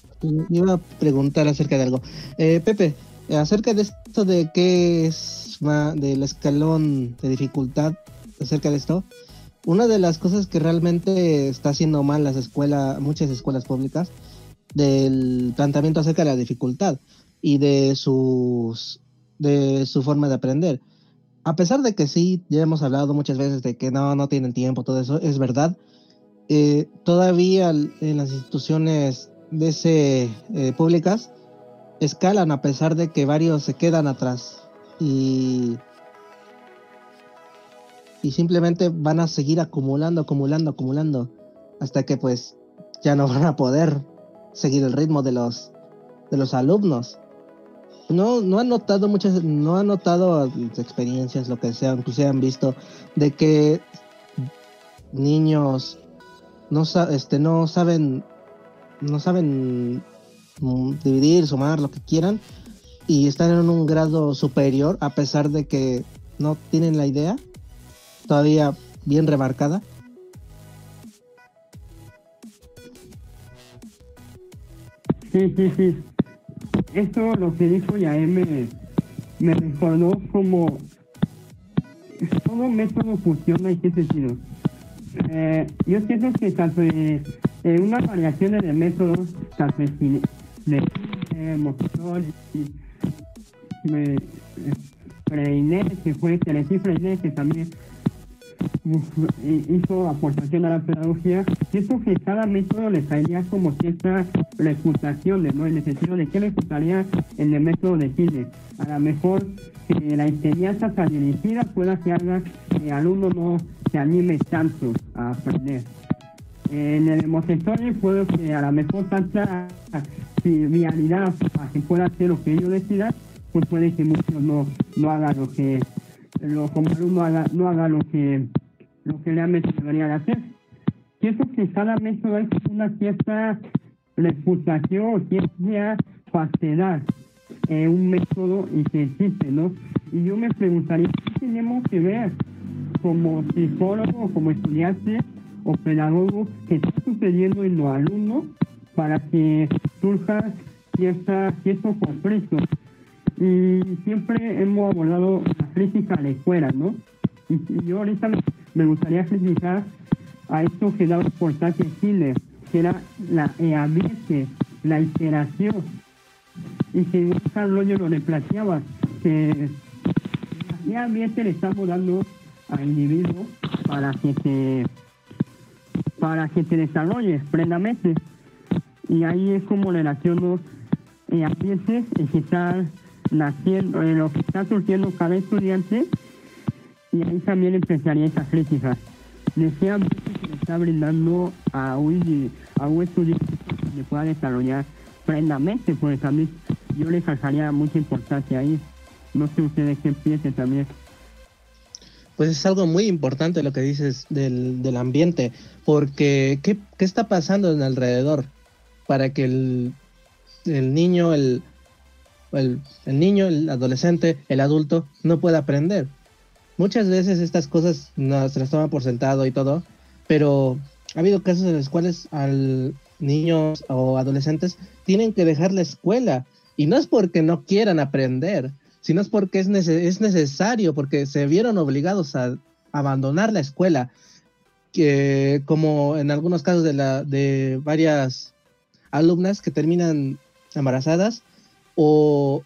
iba a preguntar acerca de algo. Eh, Pepe, acerca de esto de qué es del escalón de dificultad, acerca de esto, una de las cosas que realmente está haciendo mal las escuelas, muchas escuelas públicas, del planteamiento acerca de la dificultad y de sus de su forma de aprender. A pesar de que sí, ya hemos hablado muchas veces de que no, no tienen tiempo, todo eso es verdad. Eh, todavía en las instituciones de eh, públicas escalan a pesar de que varios se quedan atrás y, y simplemente van a seguir acumulando, acumulando, acumulando hasta que pues ya no van a poder seguir el ritmo de los, de los alumnos. No, no han notado muchas, no han notado experiencias, lo que sean, que se han visto, de que niños no, este, no saben, no saben dividir, sumar, lo que quieran, y están en un grado superior, a pesar de que no tienen la idea, todavía bien remarcada. Sí, sí, sí. Esto lo que dijo Yael me, me recordó como todo método funciona en qué sentido. Eh, yo siento que tanto en, una variación de métodos, tanto de, de motor y me, Freinet, que fue Telesí Freinet, que también hizo aportación a la pedagogía, siento que cada método le traería como ciertas reputaciones, ¿no? En el sentido de que le gustaría en el método de cine. A lo mejor que la enseñanza tan dirigida pueda que haga que el alumno no se anime tanto a aprender. En el Montessori puede que a lo mejor tanta vialidad para que pueda hacer lo que ellos decidan, pues puede que muchos no, no hagan lo que lo, como alumno haga, no haga lo que lo que realmente debería de hacer. Pienso que cada método es una cierta reputación, ciencia, falsedad eh, un método y que existe, ¿no? Y yo me preguntaría, ¿qué tenemos que ver como psicólogo, como estudiante o pedagogo que está sucediendo en los alumnos para que surja cierta, cierto conflicto? Y siempre hemos abordado la crítica a la escuela, ¿no? Y, yo ahorita me gustaría criticar a esto que da importancia en Chile, que era la ambiente, la interacción y que Carlos lo le planteaba que qué ambiente le estamos dando al individuo para que se para que se desarrolle plenamente y ahí es como relaciono el ambiente en que está naciendo en lo que está surgiendo cada estudiante y ahí también empezaría esa crítica de ese ambiente que le está brindando a un, a un estudiante que pueda desarrollar plenamente pues también yo le sacaría mucha importancia ahí. No sé ustedes qué piensen también. Pues es algo muy importante lo que dices del, del ambiente, porque ¿qué, ¿qué, está pasando en alrededor para que el, el niño, el, el, el, niño, el adolescente, el adulto no pueda aprender? Muchas veces estas cosas no, se las toman por sentado y todo, pero ha habido casos en los cuales al niños o adolescentes tienen que dejar la escuela y no es porque no quieran aprender, sino es porque es, es necesario, porque se vieron obligados a abandonar la escuela, que como en algunos casos de, la, de varias alumnas que terminan embarazadas o,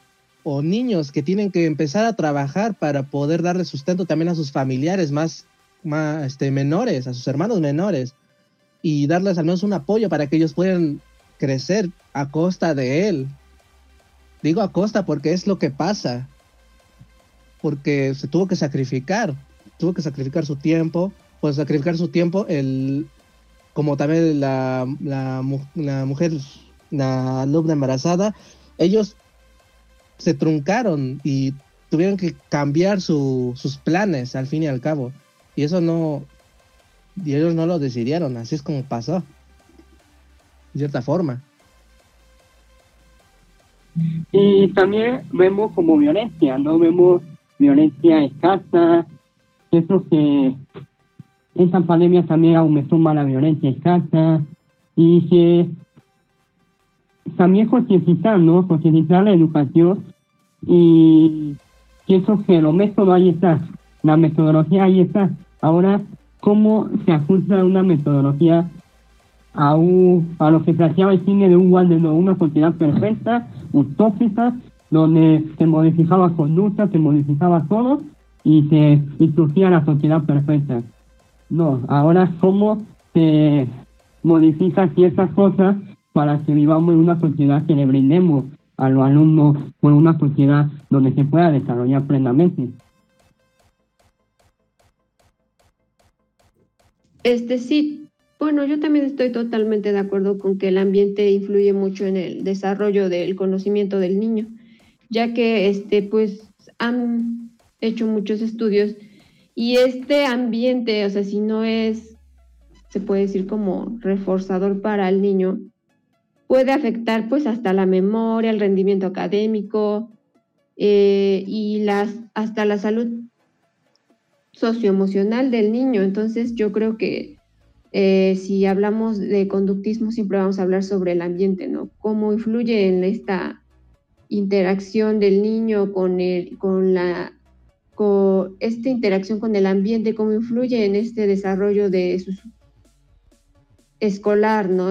niños que tienen que empezar a trabajar para poder darle sustento también a sus familiares más, más este, menores, a sus hermanos menores, y darles al menos un apoyo para que ellos puedan crecer a costa de él, Digo a costa porque es lo que pasa. Porque se tuvo que sacrificar. Tuvo que sacrificar su tiempo. Pues sacrificar su tiempo, el, como también la, la, mujer, la alumna embarazada, ellos se truncaron y tuvieron que cambiar sus planes al fin y al cabo. Y eso no, y ellos no lo decidieron, así es como pasó, de cierta forma. Y también vemos como violencia, ¿no? Vemos violencia escasa, que esta pandemia también aumentó más la violencia escasa y que también concientizar, ¿no? Concientizar la educación y pienso que los métodos ahí está, la metodología ahí está. Ahora, ¿cómo se ajusta una metodología a, un, a lo que planteaba el cine de un de una sociedad perfecta, utópica, donde se modificaba conducta, se modificaba todo y se introducía la sociedad perfecta. No, ahora cómo se modifica ciertas cosas para que vivamos en una sociedad que le brindemos a los alumnos por una sociedad donde se pueda desarrollar plenamente. Este sí, bueno, yo también estoy totalmente de acuerdo con que el ambiente influye mucho en el desarrollo del conocimiento del niño, ya que este, pues, han hecho muchos estudios y este ambiente, o sea, si no es, se puede decir como reforzador para el niño, puede afectar pues hasta la memoria, el rendimiento académico eh, y las, hasta la salud socioemocional del niño. Entonces yo creo que eh, si hablamos de conductismo, siempre vamos a hablar sobre el ambiente, ¿no? Cómo influye en esta interacción del niño con, el, con la con esta interacción con el ambiente, cómo influye en este desarrollo de su escolar, ¿no?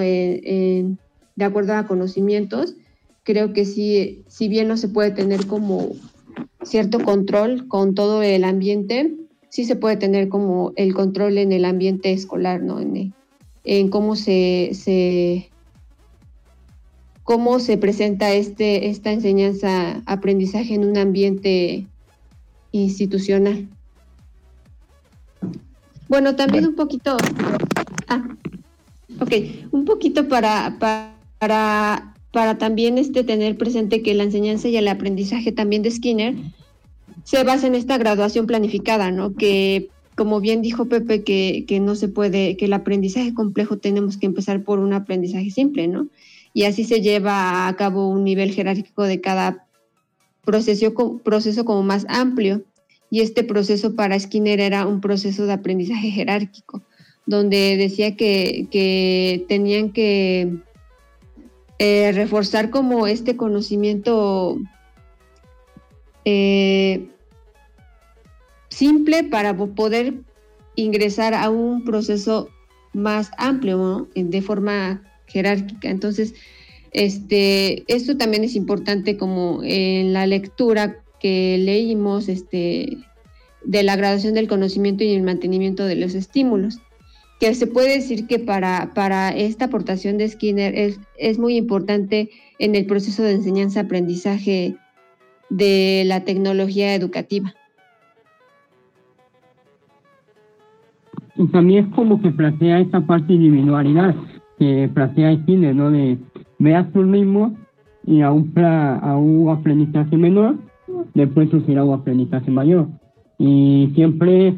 De acuerdo a conocimientos, creo que sí, si bien no se puede tener como cierto control con todo el ambiente, sí se puede tener como el control en el ambiente escolar, ¿no? En, en cómo se, se, cómo se presenta este, esta enseñanza, aprendizaje en un ambiente institucional. Bueno, también un poquito, ah, ok, un poquito para, para, para también este, tener presente que la enseñanza y el aprendizaje también de Skinner se basa en esta graduación planificada, ¿no? Que como bien dijo Pepe, que, que, no se puede, que el aprendizaje complejo tenemos que empezar por un aprendizaje simple, ¿no? y así se lleva a cabo un nivel jerárquico de cada proceso, proceso como más amplio. Y este proceso para Skinner era un proceso de aprendizaje jerárquico, donde decía que, tenían que eh, reforzar como este conocimiento eh, simple para poder ingresar a un proceso más amplio, de forma jerárquica. Entonces, este, esto también es importante como en la lectura que leímos este, de la graduación del conocimiento y el mantenimiento de los estímulos, que se puede decir que para, para esta aportación de Skinner es, es muy importante en el proceso de enseñanza-aprendizaje de la tecnología educativa. Y también es como que plantea esta parte individualidad que plantea Skinner, ¿no? De veas tu mismo y a un, a un aprendizaje menor, después surgirá un aprendizaje mayor. Y siempre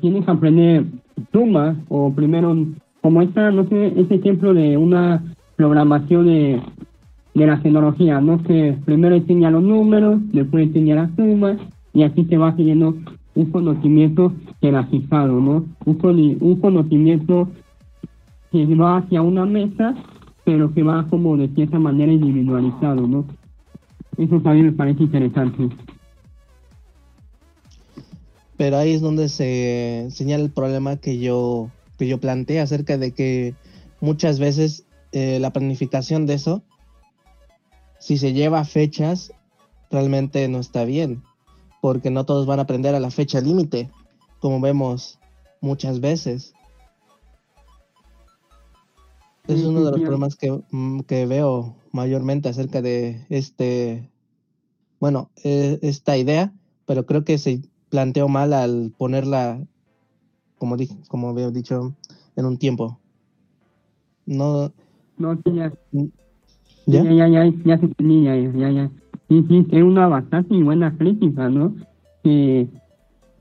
tienes que aprender sumas o primero, como esta, no sé, este ejemplo de una programación de, de la tecnología, ¿no? Que primero enseña los números, después enseña las sumas y así se va siguiendo un conocimiento jerarquizado, ¿no? Un, un conocimiento que va hacia una mesa, pero que va como de cierta manera individualizado, ¿no? Eso también me parece interesante. Pero ahí es donde se señala el problema que yo, que yo planteé acerca de que muchas veces eh, la planificación de eso, si se lleva a fechas, realmente no está bien porque no todos van a aprender a la fecha límite, como vemos muchas veces. Es uno de los problemas que, mm, que, veo mayormente acerca de este, bueno, e, esta idea, pero creo que se planteó mal al ponerla, como, dije, como había dicho, en un tiempo. No. No, ya. Ya, ya, ya, ya, ya, ya, ya, ya. Sí, sí, es una bastante buena crítica, ¿no? Que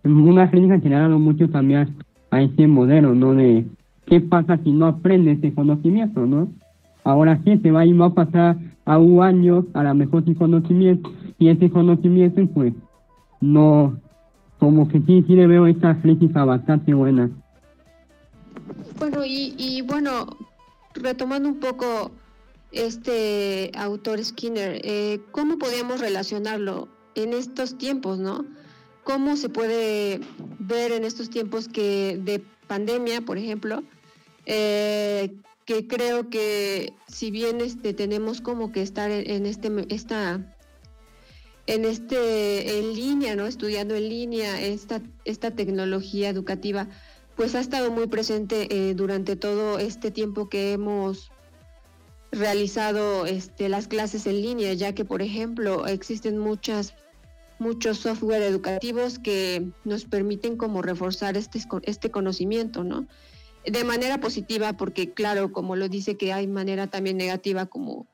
una crítica que le ha dado mucho también a ese modelo, ¿no? De qué pasa si no aprendes ese conocimiento, ¿no? Ahora sí, se va a ir a pasar a un año a la mejor sin conocimiento y ese conocimiento, pues, no, como que sí, sí le veo esta crítica bastante buena. Bueno, y, y bueno, retomando un poco este autor Skinner, eh, ¿cómo podemos relacionarlo en estos tiempos, no? ¿Cómo se puede ver en estos tiempos que de pandemia, por ejemplo, eh, que creo que si bien este, tenemos como que estar en, este esta en este en línea, ¿no? Estudiando en línea esta esta tecnología educativa, pues ha estado muy presente eh, durante todo este tiempo que hemos realizado este, las clases en línea, ya que, por ejemplo, existen muchas muchos software educativos que nos permiten como reforzar este, este conocimiento, ¿no? De manera positiva, porque claro, como lo dice que hay manera también negativa, como,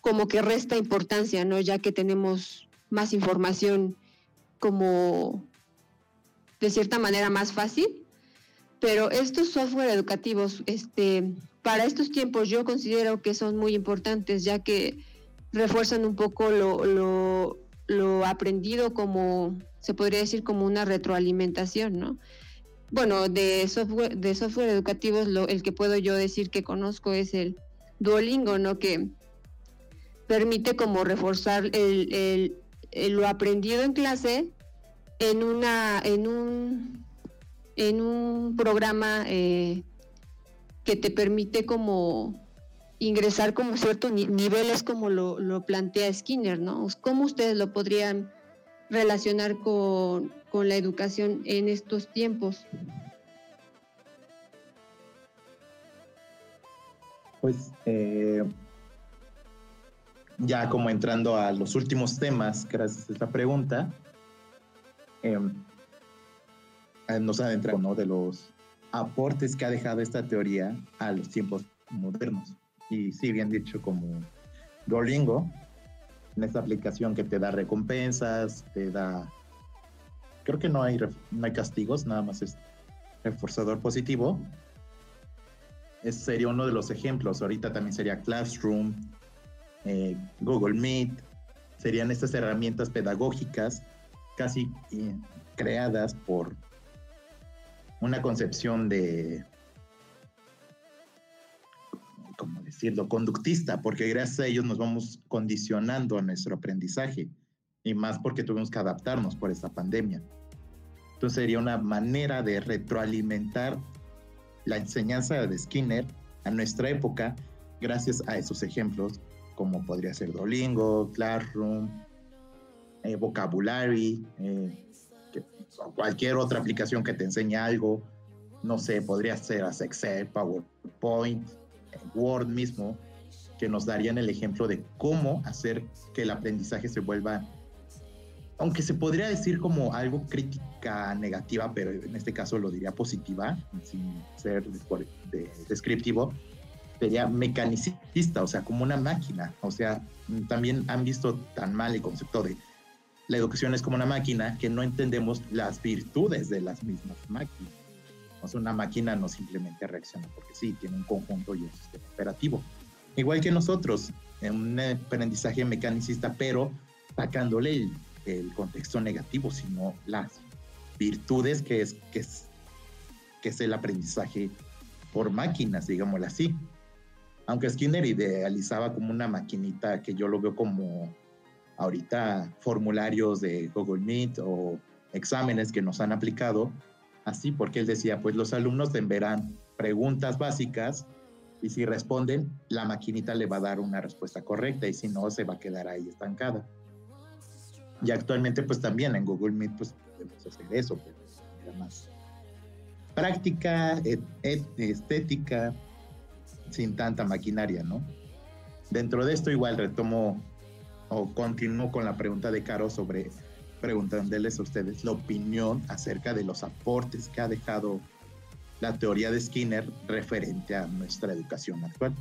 como que resta importancia, ¿no? Ya que tenemos más información como de cierta manera más fácil, pero estos software educativos, este, para estos tiempos yo considero que son muy importantes, ya que refuerzan un poco lo, lo, aprendido como, se podría decir, como una retroalimentación, ¿no? Bueno, de software, de software educativos, lo, el que puedo yo decir que conozco es el Duolingo, ¿no? Que permite como reforzar el, lo aprendido en clase en una, en un, en un programa eh, que te permite como ingresar como ciertos niveles como lo, plantea Skinner, ¿no? ¿Cómo ustedes lo podrían relacionar con, la educación en estos tiempos? Pues eh, ya como entrando a los últimos temas, gracias a esta pregunta, em, eh, nos adentramos ¿no? de los aportes que ha dejado esta teoría a los tiempos modernos. Y sí, bien dicho, como Duolingo, en esta aplicación que te da recompensas, te da... Creo que no hay, no hay castigos, nada más es reforzador positivo. ese sería uno de los ejemplos. Ahorita también sería Classroom, eh, Google Meet, serían estas herramientas pedagógicas casi eh, creadas por una concepción de, ¿cómo decirlo?, conductista, porque gracias a ellos nos vamos condicionando a nuestro aprendizaje y más porque tuvimos que adaptarnos por esta pandemia. Entonces sería una manera de retroalimentar la enseñanza de Skinner a nuestra época gracias a esos ejemplos como podría ser Duolingo, Classroom, eh, Vocabulary, eh, cualquier otra aplicación que te enseñe algo, no sé, podría ser Excel, PowerPoint, Word mismo, que nos darían el ejemplo de cómo hacer que el aprendizaje se vuelva, aunque se podría decir como algo crítica negativa, pero en este caso lo diría positiva, sin ser descriptivo, sería mecanicista, o sea, como una máquina. O sea, también han visto tan mal el concepto de la educación es como una máquina que no entendemos las virtudes de las mismas máquinas. O sea, una máquina no simplemente reacciona porque sí, tiene un conjunto y un sistema operativo. Igual que nosotros, en un aprendizaje mecanicista, pero sacándole el, el contexto negativo, sino las virtudes que es, que es, que es el aprendizaje por máquinas, digámoslo así aunque Skinner idealizaba como una maquinita que yo lo veo como ahorita formularios de Google Meet o exámenes que nos han aplicado, así porque él decía, pues los alumnos verán preguntas básicas y si responden, la maquinita le va a dar una respuesta correcta y si no, se va a quedar ahí estancada. Y actualmente pues también en Google Meet pues podemos hacer eso, pero más práctica, estética, sin tanta maquinaria, ¿no? Dentro de esto igual retomo o continúo con la pregunta de Caro sobre preguntándoles a ustedes la opinión acerca de los aportes que ha dejado la teoría de Skinner referente a nuestra educación actual.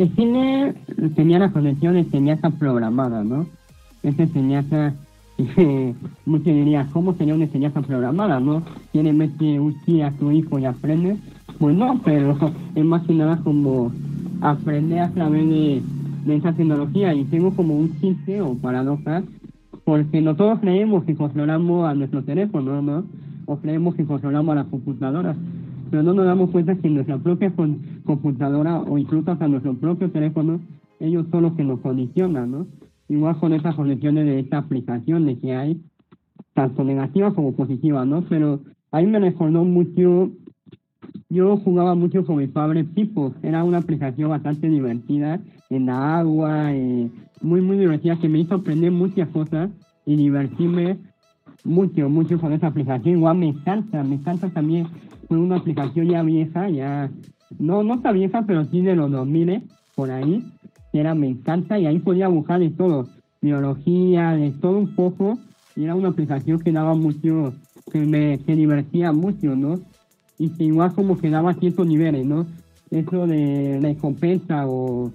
Skinner tenía la conexión de enseñanza programada, ¿no? Esa enseñanza muchos dirían, ¿cómo sería una enseñanza programada, no? Tiene mete un sí a tu hijo y aprende. Pues no, pero es más que nada como aprender a través de, esa tecnología. Y tengo como un chiste o paradoja, porque nosotros creemos que controlamos a nuestro teléfono, ¿no? O creemos que controlamos a las computadoras. Pero no nos damos cuenta que nuestra propia computadora o incluso hasta nuestro propio teléfono, ellos son los que nos condicionan, ¿no? Igual con esas conexiones de esta aplicación de que hay, tanto negativas como positivas, ¿no? Pero ahí me recordó mucho, yo jugaba mucho con mi padre Pipo, era una aplicación bastante divertida, en la agua, eh, muy, muy divertida, que me hizo aprender muchas cosas y divertirme mucho, mucho con esa aplicación. Igual me encanta, me encanta también, fue una aplicación ya vieja, ya, no, no está vieja, pero sí de los 2000, por ahí, era Me encanta y ahí podía buscar de todo, biología, de todo un poco. Y era una aplicación que daba mucho, que me que divertía mucho, ¿no? Y que igual como que daba ciertos niveles, ¿no? Eso de recompensa o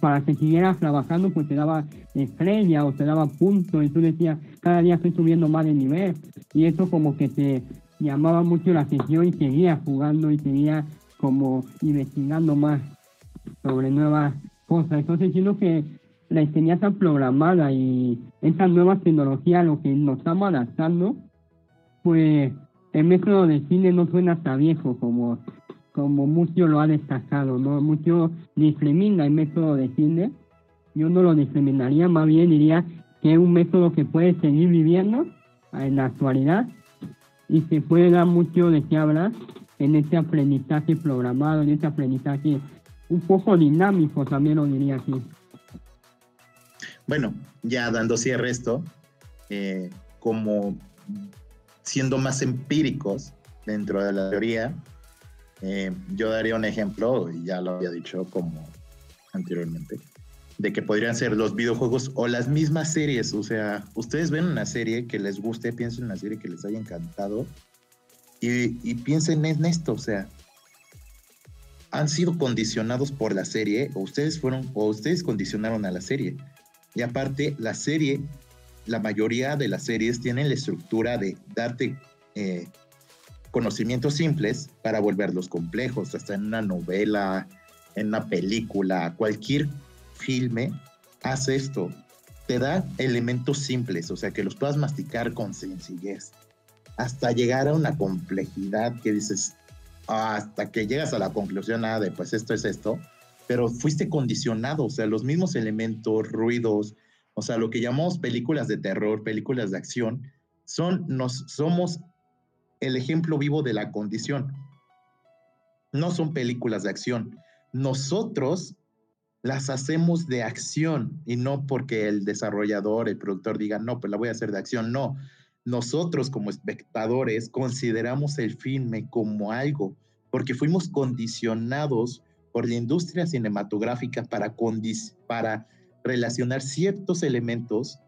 para que siguieras trabajando, pues te daba estrella o te daba puntos y tú decías, cada día estoy subiendo más de nivel. Y eso como que te llamaba mucho la atención y seguía jugando y seguía como investigando más sobre nuevas cosas. Entonces, siento que la enseñanza programada y esa nueva tecnología lo que nos estamos adaptando, pues el método de cine no suena hasta viejo como, como mucho lo ha destacado, ¿no? Mucho discrimina el método de cine. Yo no lo discriminaría, más bien diría que es un método que puede seguir viviendo en la actualidad y se puede dar mucho de qué hablar en este aprendizaje programado, en este aprendizaje un poco dinámico, también lo diría aquí. Bueno, ya dando cierre esto, eh, como siendo más empíricos dentro de la teoría, eh, yo daría un ejemplo, y ya lo había dicho como anteriormente, de que podrían ser los videojuegos o las mismas series. O sea, ustedes ven una serie que les guste, piensen en una serie que les haya encantado y, y piensen en esto, o sea, han sido condicionados por la serie o ustedes fueron o ustedes condicionaron a la serie. Y aparte, la serie, la mayoría de las series tienen la estructura de darte, eh, conocimientos simples para volverlos complejos, hasta en una novela, en una película, cualquier filme hace esto, te da elementos simples, o sea, que los puedas masticar con sencillez, hasta llegar a una complejidad que dices, hasta que llegas a la conclusión ah, de, pues esto es esto, pero fuiste condicionado, o sea, los mismos elementos, ruidos, o sea, lo que llamamos películas de terror, películas de acción, son, nos, somos el ejemplo vivo de la condición. No son películas de acción. Nosotros las hacemos de acción y no porque el desarrollador, el productor diga, no, pues la voy a hacer de acción. No, nosotros como espectadores consideramos el filme como algo, porque fuimos condicionados por la industria cinematográfica para, para relacionar ciertos elementos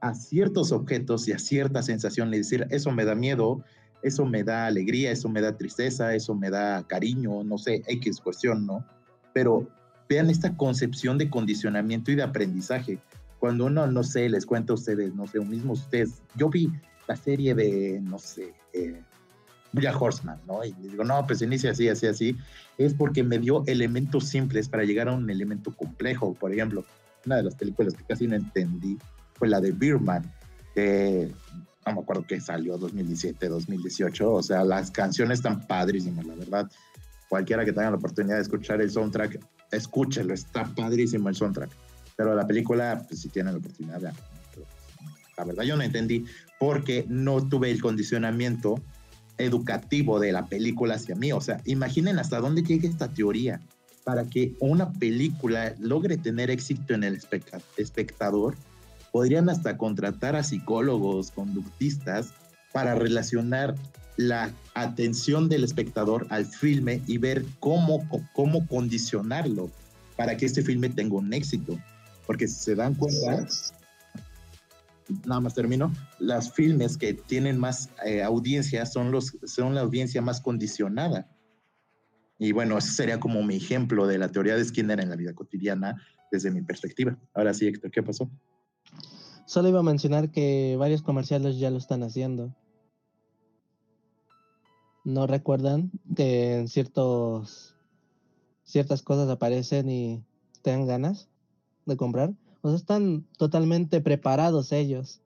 a ciertos objetos y a ciertas sensaciones, decir, eso me da miedo, eso me da alegría, eso me da tristeza, eso me da cariño, no sé, X cuestión, ¿no? Pero vean esta concepción de condicionamiento y de aprendizaje. Cuando uno, no sé, les cuento a ustedes, no sé, mismo ustedes, yo vi la serie de, no sé, eh, Horseman, ¿no? Y digo, no, pues inicia así, así, así, es porque me dio elementos simples para llegar a un elemento complejo. Por ejemplo, una de las películas que casi no entendí fue la de Birman, que no me acuerdo que salió 2017, 2018, o sea, las canciones están padrísimas, la verdad. Cualquiera que tenga la oportunidad de escuchar el soundtrack, escúchelo, está padrísimo el soundtrack. Pero la película, pues si tienen la oportunidad, vean. La verdad yo no entendí porque no tuve el condicionamiento educativo de la película hacia mí. O sea, imaginen hasta dónde llega esta teoría para que una película logre tener éxito en el espectador. Podrían hasta contratar a psicólogos, conductistas, para relacionar la atención del espectador al filme y ver cómo, cómo condicionarlo para que este filme tenga un éxito. Porque si se dan cuenta, nada más termino, las filmes que tienen más eh, audiencia son, los, son la audiencia más condicionada. Y bueno, ese sería como mi ejemplo de la teoría de Skinner en la vida cotidiana desde mi perspectiva. Ahora sí, Héctor, ¿qué pasó? Solo iba a mencionar que varios comerciales ya lo están haciendo. ¿No recuerdan que en ciertos ciertas cosas aparecen y te dan ganas de comprar? Están totalmente preparados ellos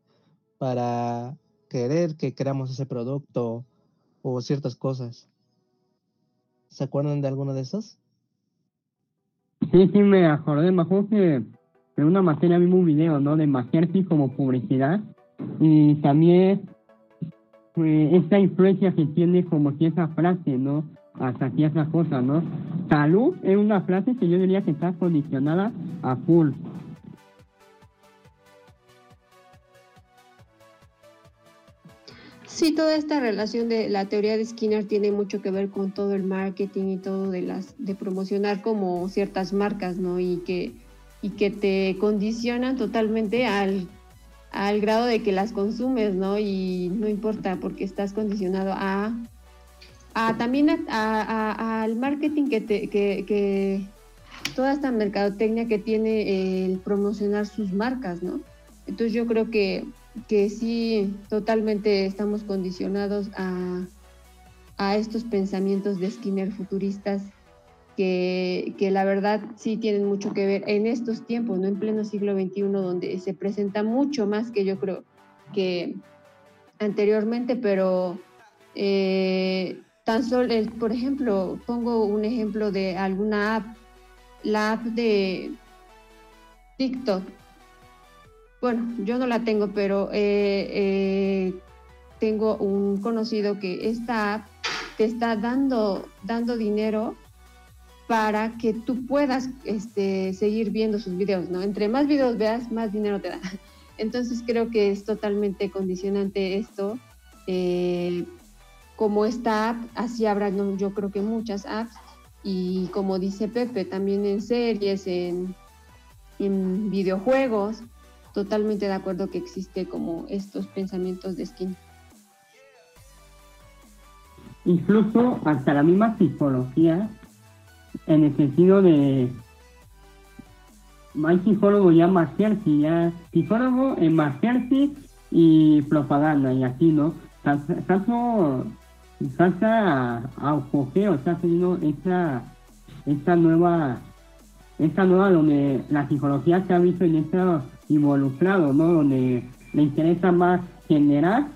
para querer que creamos ese producto o ciertas cosas. ¿Se acuerdan de alguno de esos? Sí, sí, me acordé. Me acuerdo que en una materia vimos un video, ¿no? De Majerti como publicidad. Y también pues, esta influencia que tiene como si esa frase, ¿no? Hasta ciertas cosas, ¿no? Salud es una frase que yo diría que está condicionada a full. Sí, toda esta relación de la teoría de Skinner tiene mucho que ver con todo el marketing y todo de las de promocionar como ciertas marcas, ¿no? Y que y que te condicionan totalmente al, al grado de que las consumes, ¿no? Y no importa porque estás condicionado a, a también al marketing que, que toda esta mercadotecnia que tiene el promocionar sus marcas, ¿no? Entonces yo creo que que sí, totalmente estamos condicionados a, a estos pensamientos de Skinner futuristas que, que, la verdad sí tienen mucho que ver en estos tiempos, no en pleno siglo XXI, donde se presenta mucho más que yo creo que anteriormente, pero eh, tan solo, por ejemplo, pongo un ejemplo de alguna app, la app de TikTok, bueno, yo no la tengo, pero eh, eh, tengo un conocido que esta app te está dando, dando dinero para que tú puedas este, seguir viendo sus videos, ¿no? Entre más videos veas, más dinero te da. Entonces creo que es totalmente condicionante esto. Eh, como esta app, así habrá, yo creo que muchas apps, y como dice Pepe, también en series, en, en videojuegos, totalmente de acuerdo que existe como estos pensamientos de Skinner. Incluso hasta la misma psicología, en el sentido de hay psicólogo ya Marciarsi, ya psicólogo en Marciarsi y propaganda y así, ¿no? Tanto salta a apogeo, está teniendo esta, esta nueva, esta nueva donde la psicología se ha visto en esto involucrado, ¿no? Donde le interesa más generar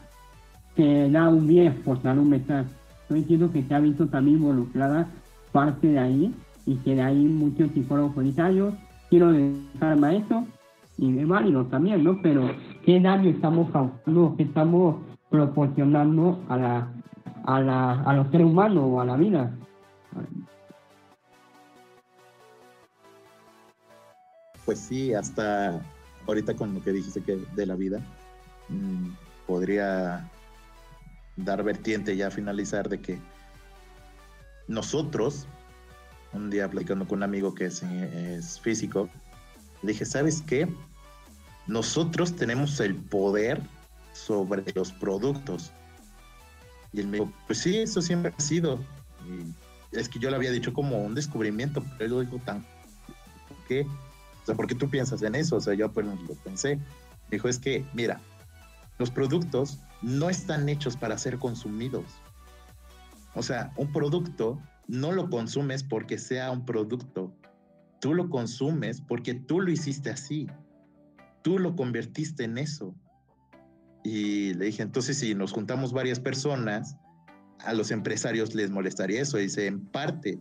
que dar un bien por salud mental. Yo entiendo que se ha visto también involucrada parte de ahí y que de ahí muchos psicólogos solitarios quiero dedicarme a eso y es válido también, ¿no? Pero ¿qué daño estamos causando, qué estamos proporcionando a la a, la, a los seres humanos o a la vida. Pues sí, hasta ahorita con lo que dijiste que de la vida, mm, podría dar vertiente ya a finalizar de que nosotros, un día platicando con un amigo que es, físico, dije, ¿sabes qué? Nosotros tenemos el poder sobre los productos y él me dijo, pues sí, eso siempre ha sido. Es que yo le había dicho como un descubrimiento, pero él lo dijo tan, ¿por qué? O sea, ¿por qué tú piensas en eso? O sea, yo pues lo pensé. dijo, es que, mira, los productos no están hechos para ser consumidos. O sea, un producto no lo consumes porque sea un producto. Tú lo consumes porque tú lo hiciste así. Tú lo convertiste en eso. Y le dije, entonces si nos juntamos varias personas, a los empresarios les molestaría eso. dice, en parte.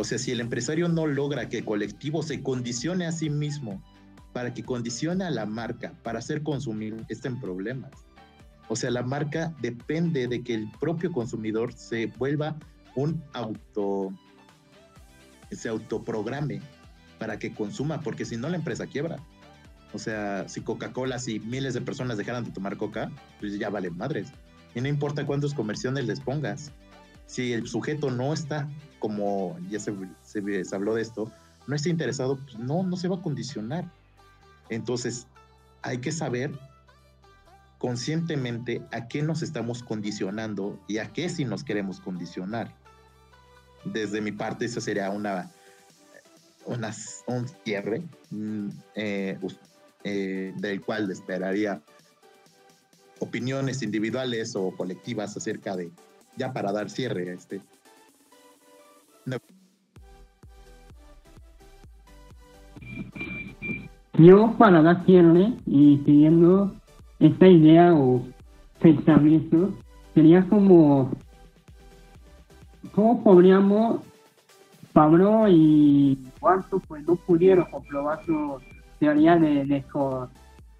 O sea, si el empresario no logra que el colectivo se condicione a sí mismo para que condicione a la marca para ser consumido, está en problemas. O sea, la marca depende de que el propio consumidor se vuelva un auto, se autoprograme para que consuma, porque si no la empresa quiebra. O sea, si Coca-Cola, si miles de personas dejaran de tomar coca, pues ya valen madres. Y no importa cuántos comerciales les pongas. Si el sujeto no está, como ya se, habló de esto, no está interesado, pues no, no se va a condicionar. Entonces, hay que saber conscientemente a qué nos estamos condicionando y a qué si nos queremos condicionar. Desde mi parte, esa sería una un cierre. Mm, eh, eh, del cual esperaría opiniones individuales o colectivas acerca de, ya para dar cierre a este. Yo para dar cierre y siguiendo esta idea o pensamiento, sería como, ¿cómo podríamos, Pablo y cuánto pues no pudieron comprobar su teoría de, de,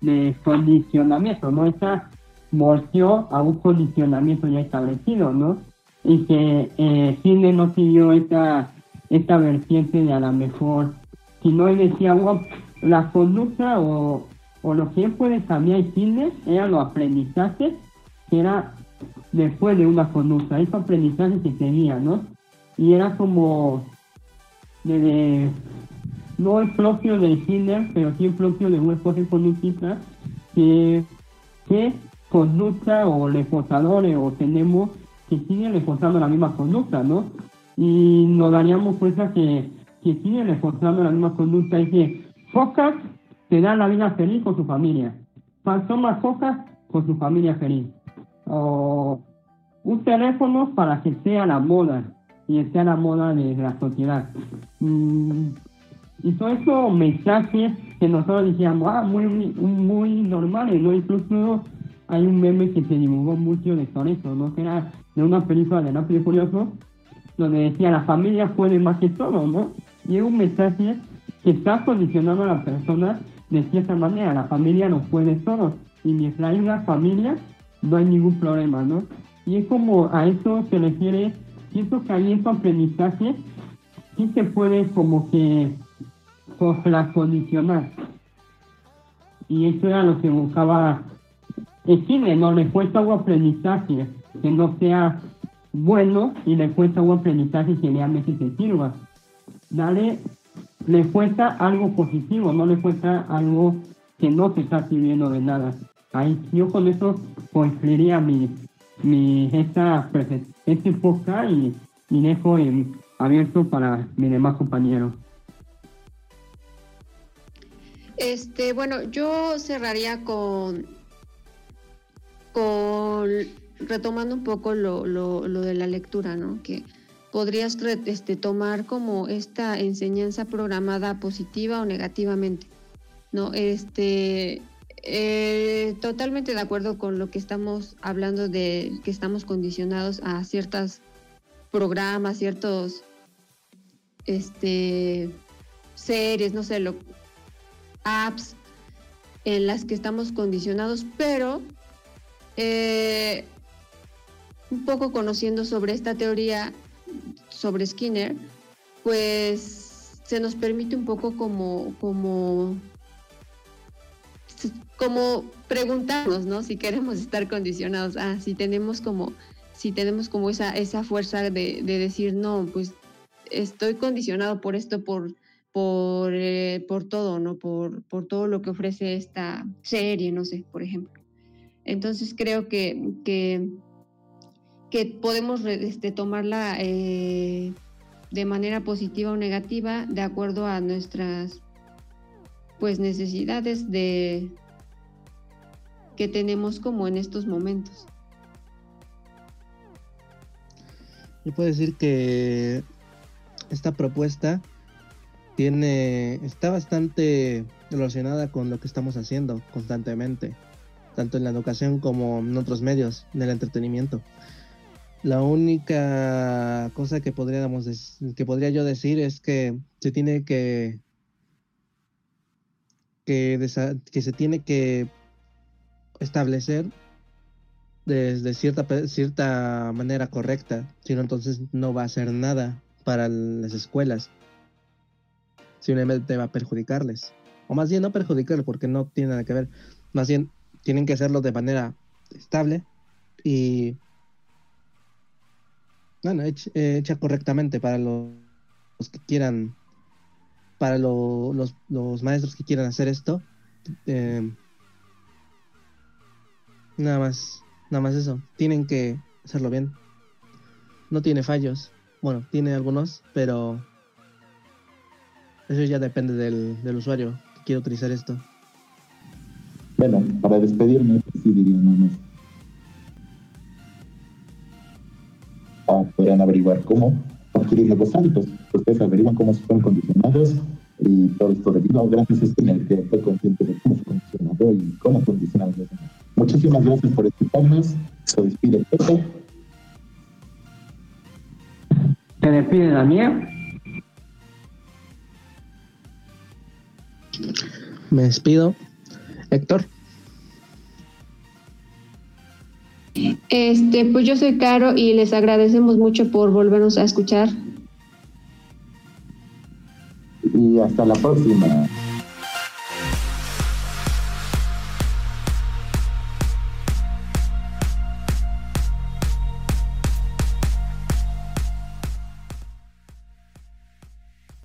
de condicionamiento, ¿no? Esa volvió a un condicionamiento ya establecido, ¿no? Y que eh, Cine no siguió esta, esta vertiente de a lo mejor, si no decía, bueno, la conducta o, o lo que puede cambiar el cine era los aprendizajes que era después de una conducta, ese aprendizaje que tenía, ¿no? Y era como de, no es propio del Hitler, pero sí es propio de un esposo conductista que, que conducta o reforzadores o tenemos que siguen reforzando la misma conducta, ¿no? Y nos daríamos cuenta que, que siguen reforzando la misma conducta y que focas te dan la vida feliz con su familia. Son más focas con su familia feliz. O un teléfono para que sea la moda y sea la moda de la sociedad. Mm, y todo esos mensajes que nosotros decíamos, ah, muy, muy normales, ¿no? Incluso hay un meme que se divulgó mucho de eso, ¿no? Que era de una película de Rápido y Furioso, donde decía, la familia puede más que todo, ¿no? Y es un mensaje que está condicionando a la persona de cierta manera, la familia no puede todo, y mientras hay una familia, no hay ningún problema, ¿no? Y es como a eso se refiere, siento que ahí en aprendizaje sí se puede como que la condicionar. Y eso era lo que buscaba cine, no le cuesta un aprendizaje que no sea bueno y le cuesta un aprendizaje que realmente se sirva. Dale, le cuesta algo positivo, no le cuesta algo que no se está sirviendo de nada. Ahí, yo con eso concluiría mi, mi esta, este podcast y, y dejo abierto para mis demás compañeros. Este, bueno, yo cerraría con, retomando un poco lo, lo, lo de la lectura, ¿no? Que podrías este, tomar como esta enseñanza programada positiva o negativamente, ¿no? Este, eh, totalmente de acuerdo con lo que estamos hablando de que estamos condicionados a ciertos programas, ciertos este, series, no sé, lo, apps en las que estamos condicionados, pero eh, un poco conociendo sobre esta teoría, sobre Skinner, pues se nos permite un poco como, como, como preguntarnos, ¿no? Si queremos estar condicionados, ah, si tenemos como, si tenemos como esa, esa fuerza de, de decir, no, pues estoy condicionado por esto, por, por, eh, por todo, ¿no? Por, por todo lo que ofrece esta serie, no sé, por ejemplo. Entonces creo que, que, podemos este, tomarla eh, de manera positiva o negativa de acuerdo a nuestras pues necesidades de que tenemos como en estos momentos. Yo puedo decir que esta propuesta tiene está bastante relacionada con lo que estamos haciendo constantemente, tanto en la educación como en otros medios del entretenimiento. La única cosa que podríamos que podría yo decir es que se tiene que que, se tiene que establecer desde cierta cierta manera correcta, si no entonces no va a ser nada para las escuelas. Simplemente va a perjudicarles. O más bien no perjudicarles porque no tiene nada que ver. Más bien tienen que hacerlo de manera estable y bueno, hecha, correctamente para los, que quieran, para los, los, maestros que quieran hacer esto. Eh, nada más, nada más eso. Tienen que hacerlo bien. No tiene fallos. Bueno, tiene algunos, pero eso ya depende del, del usuario que quiere utilizar esto. Bueno, para despedirme, pues sí diría nada más. Ah, podrán averiguar cómo adquirir los hábitos. Ustedes averiguan cómo se fueron condicionados y todo esto debido gracias a este que fue consciente de cómo fue condicionado y cómo condicionado Muchísimas gracias por escucharnos. Se despide Pepe. Se despide Daniel. Me despido. Héctor. Este, pues yo soy Caro y les agradecemos mucho por volvernos a escuchar. Y hasta la próxima.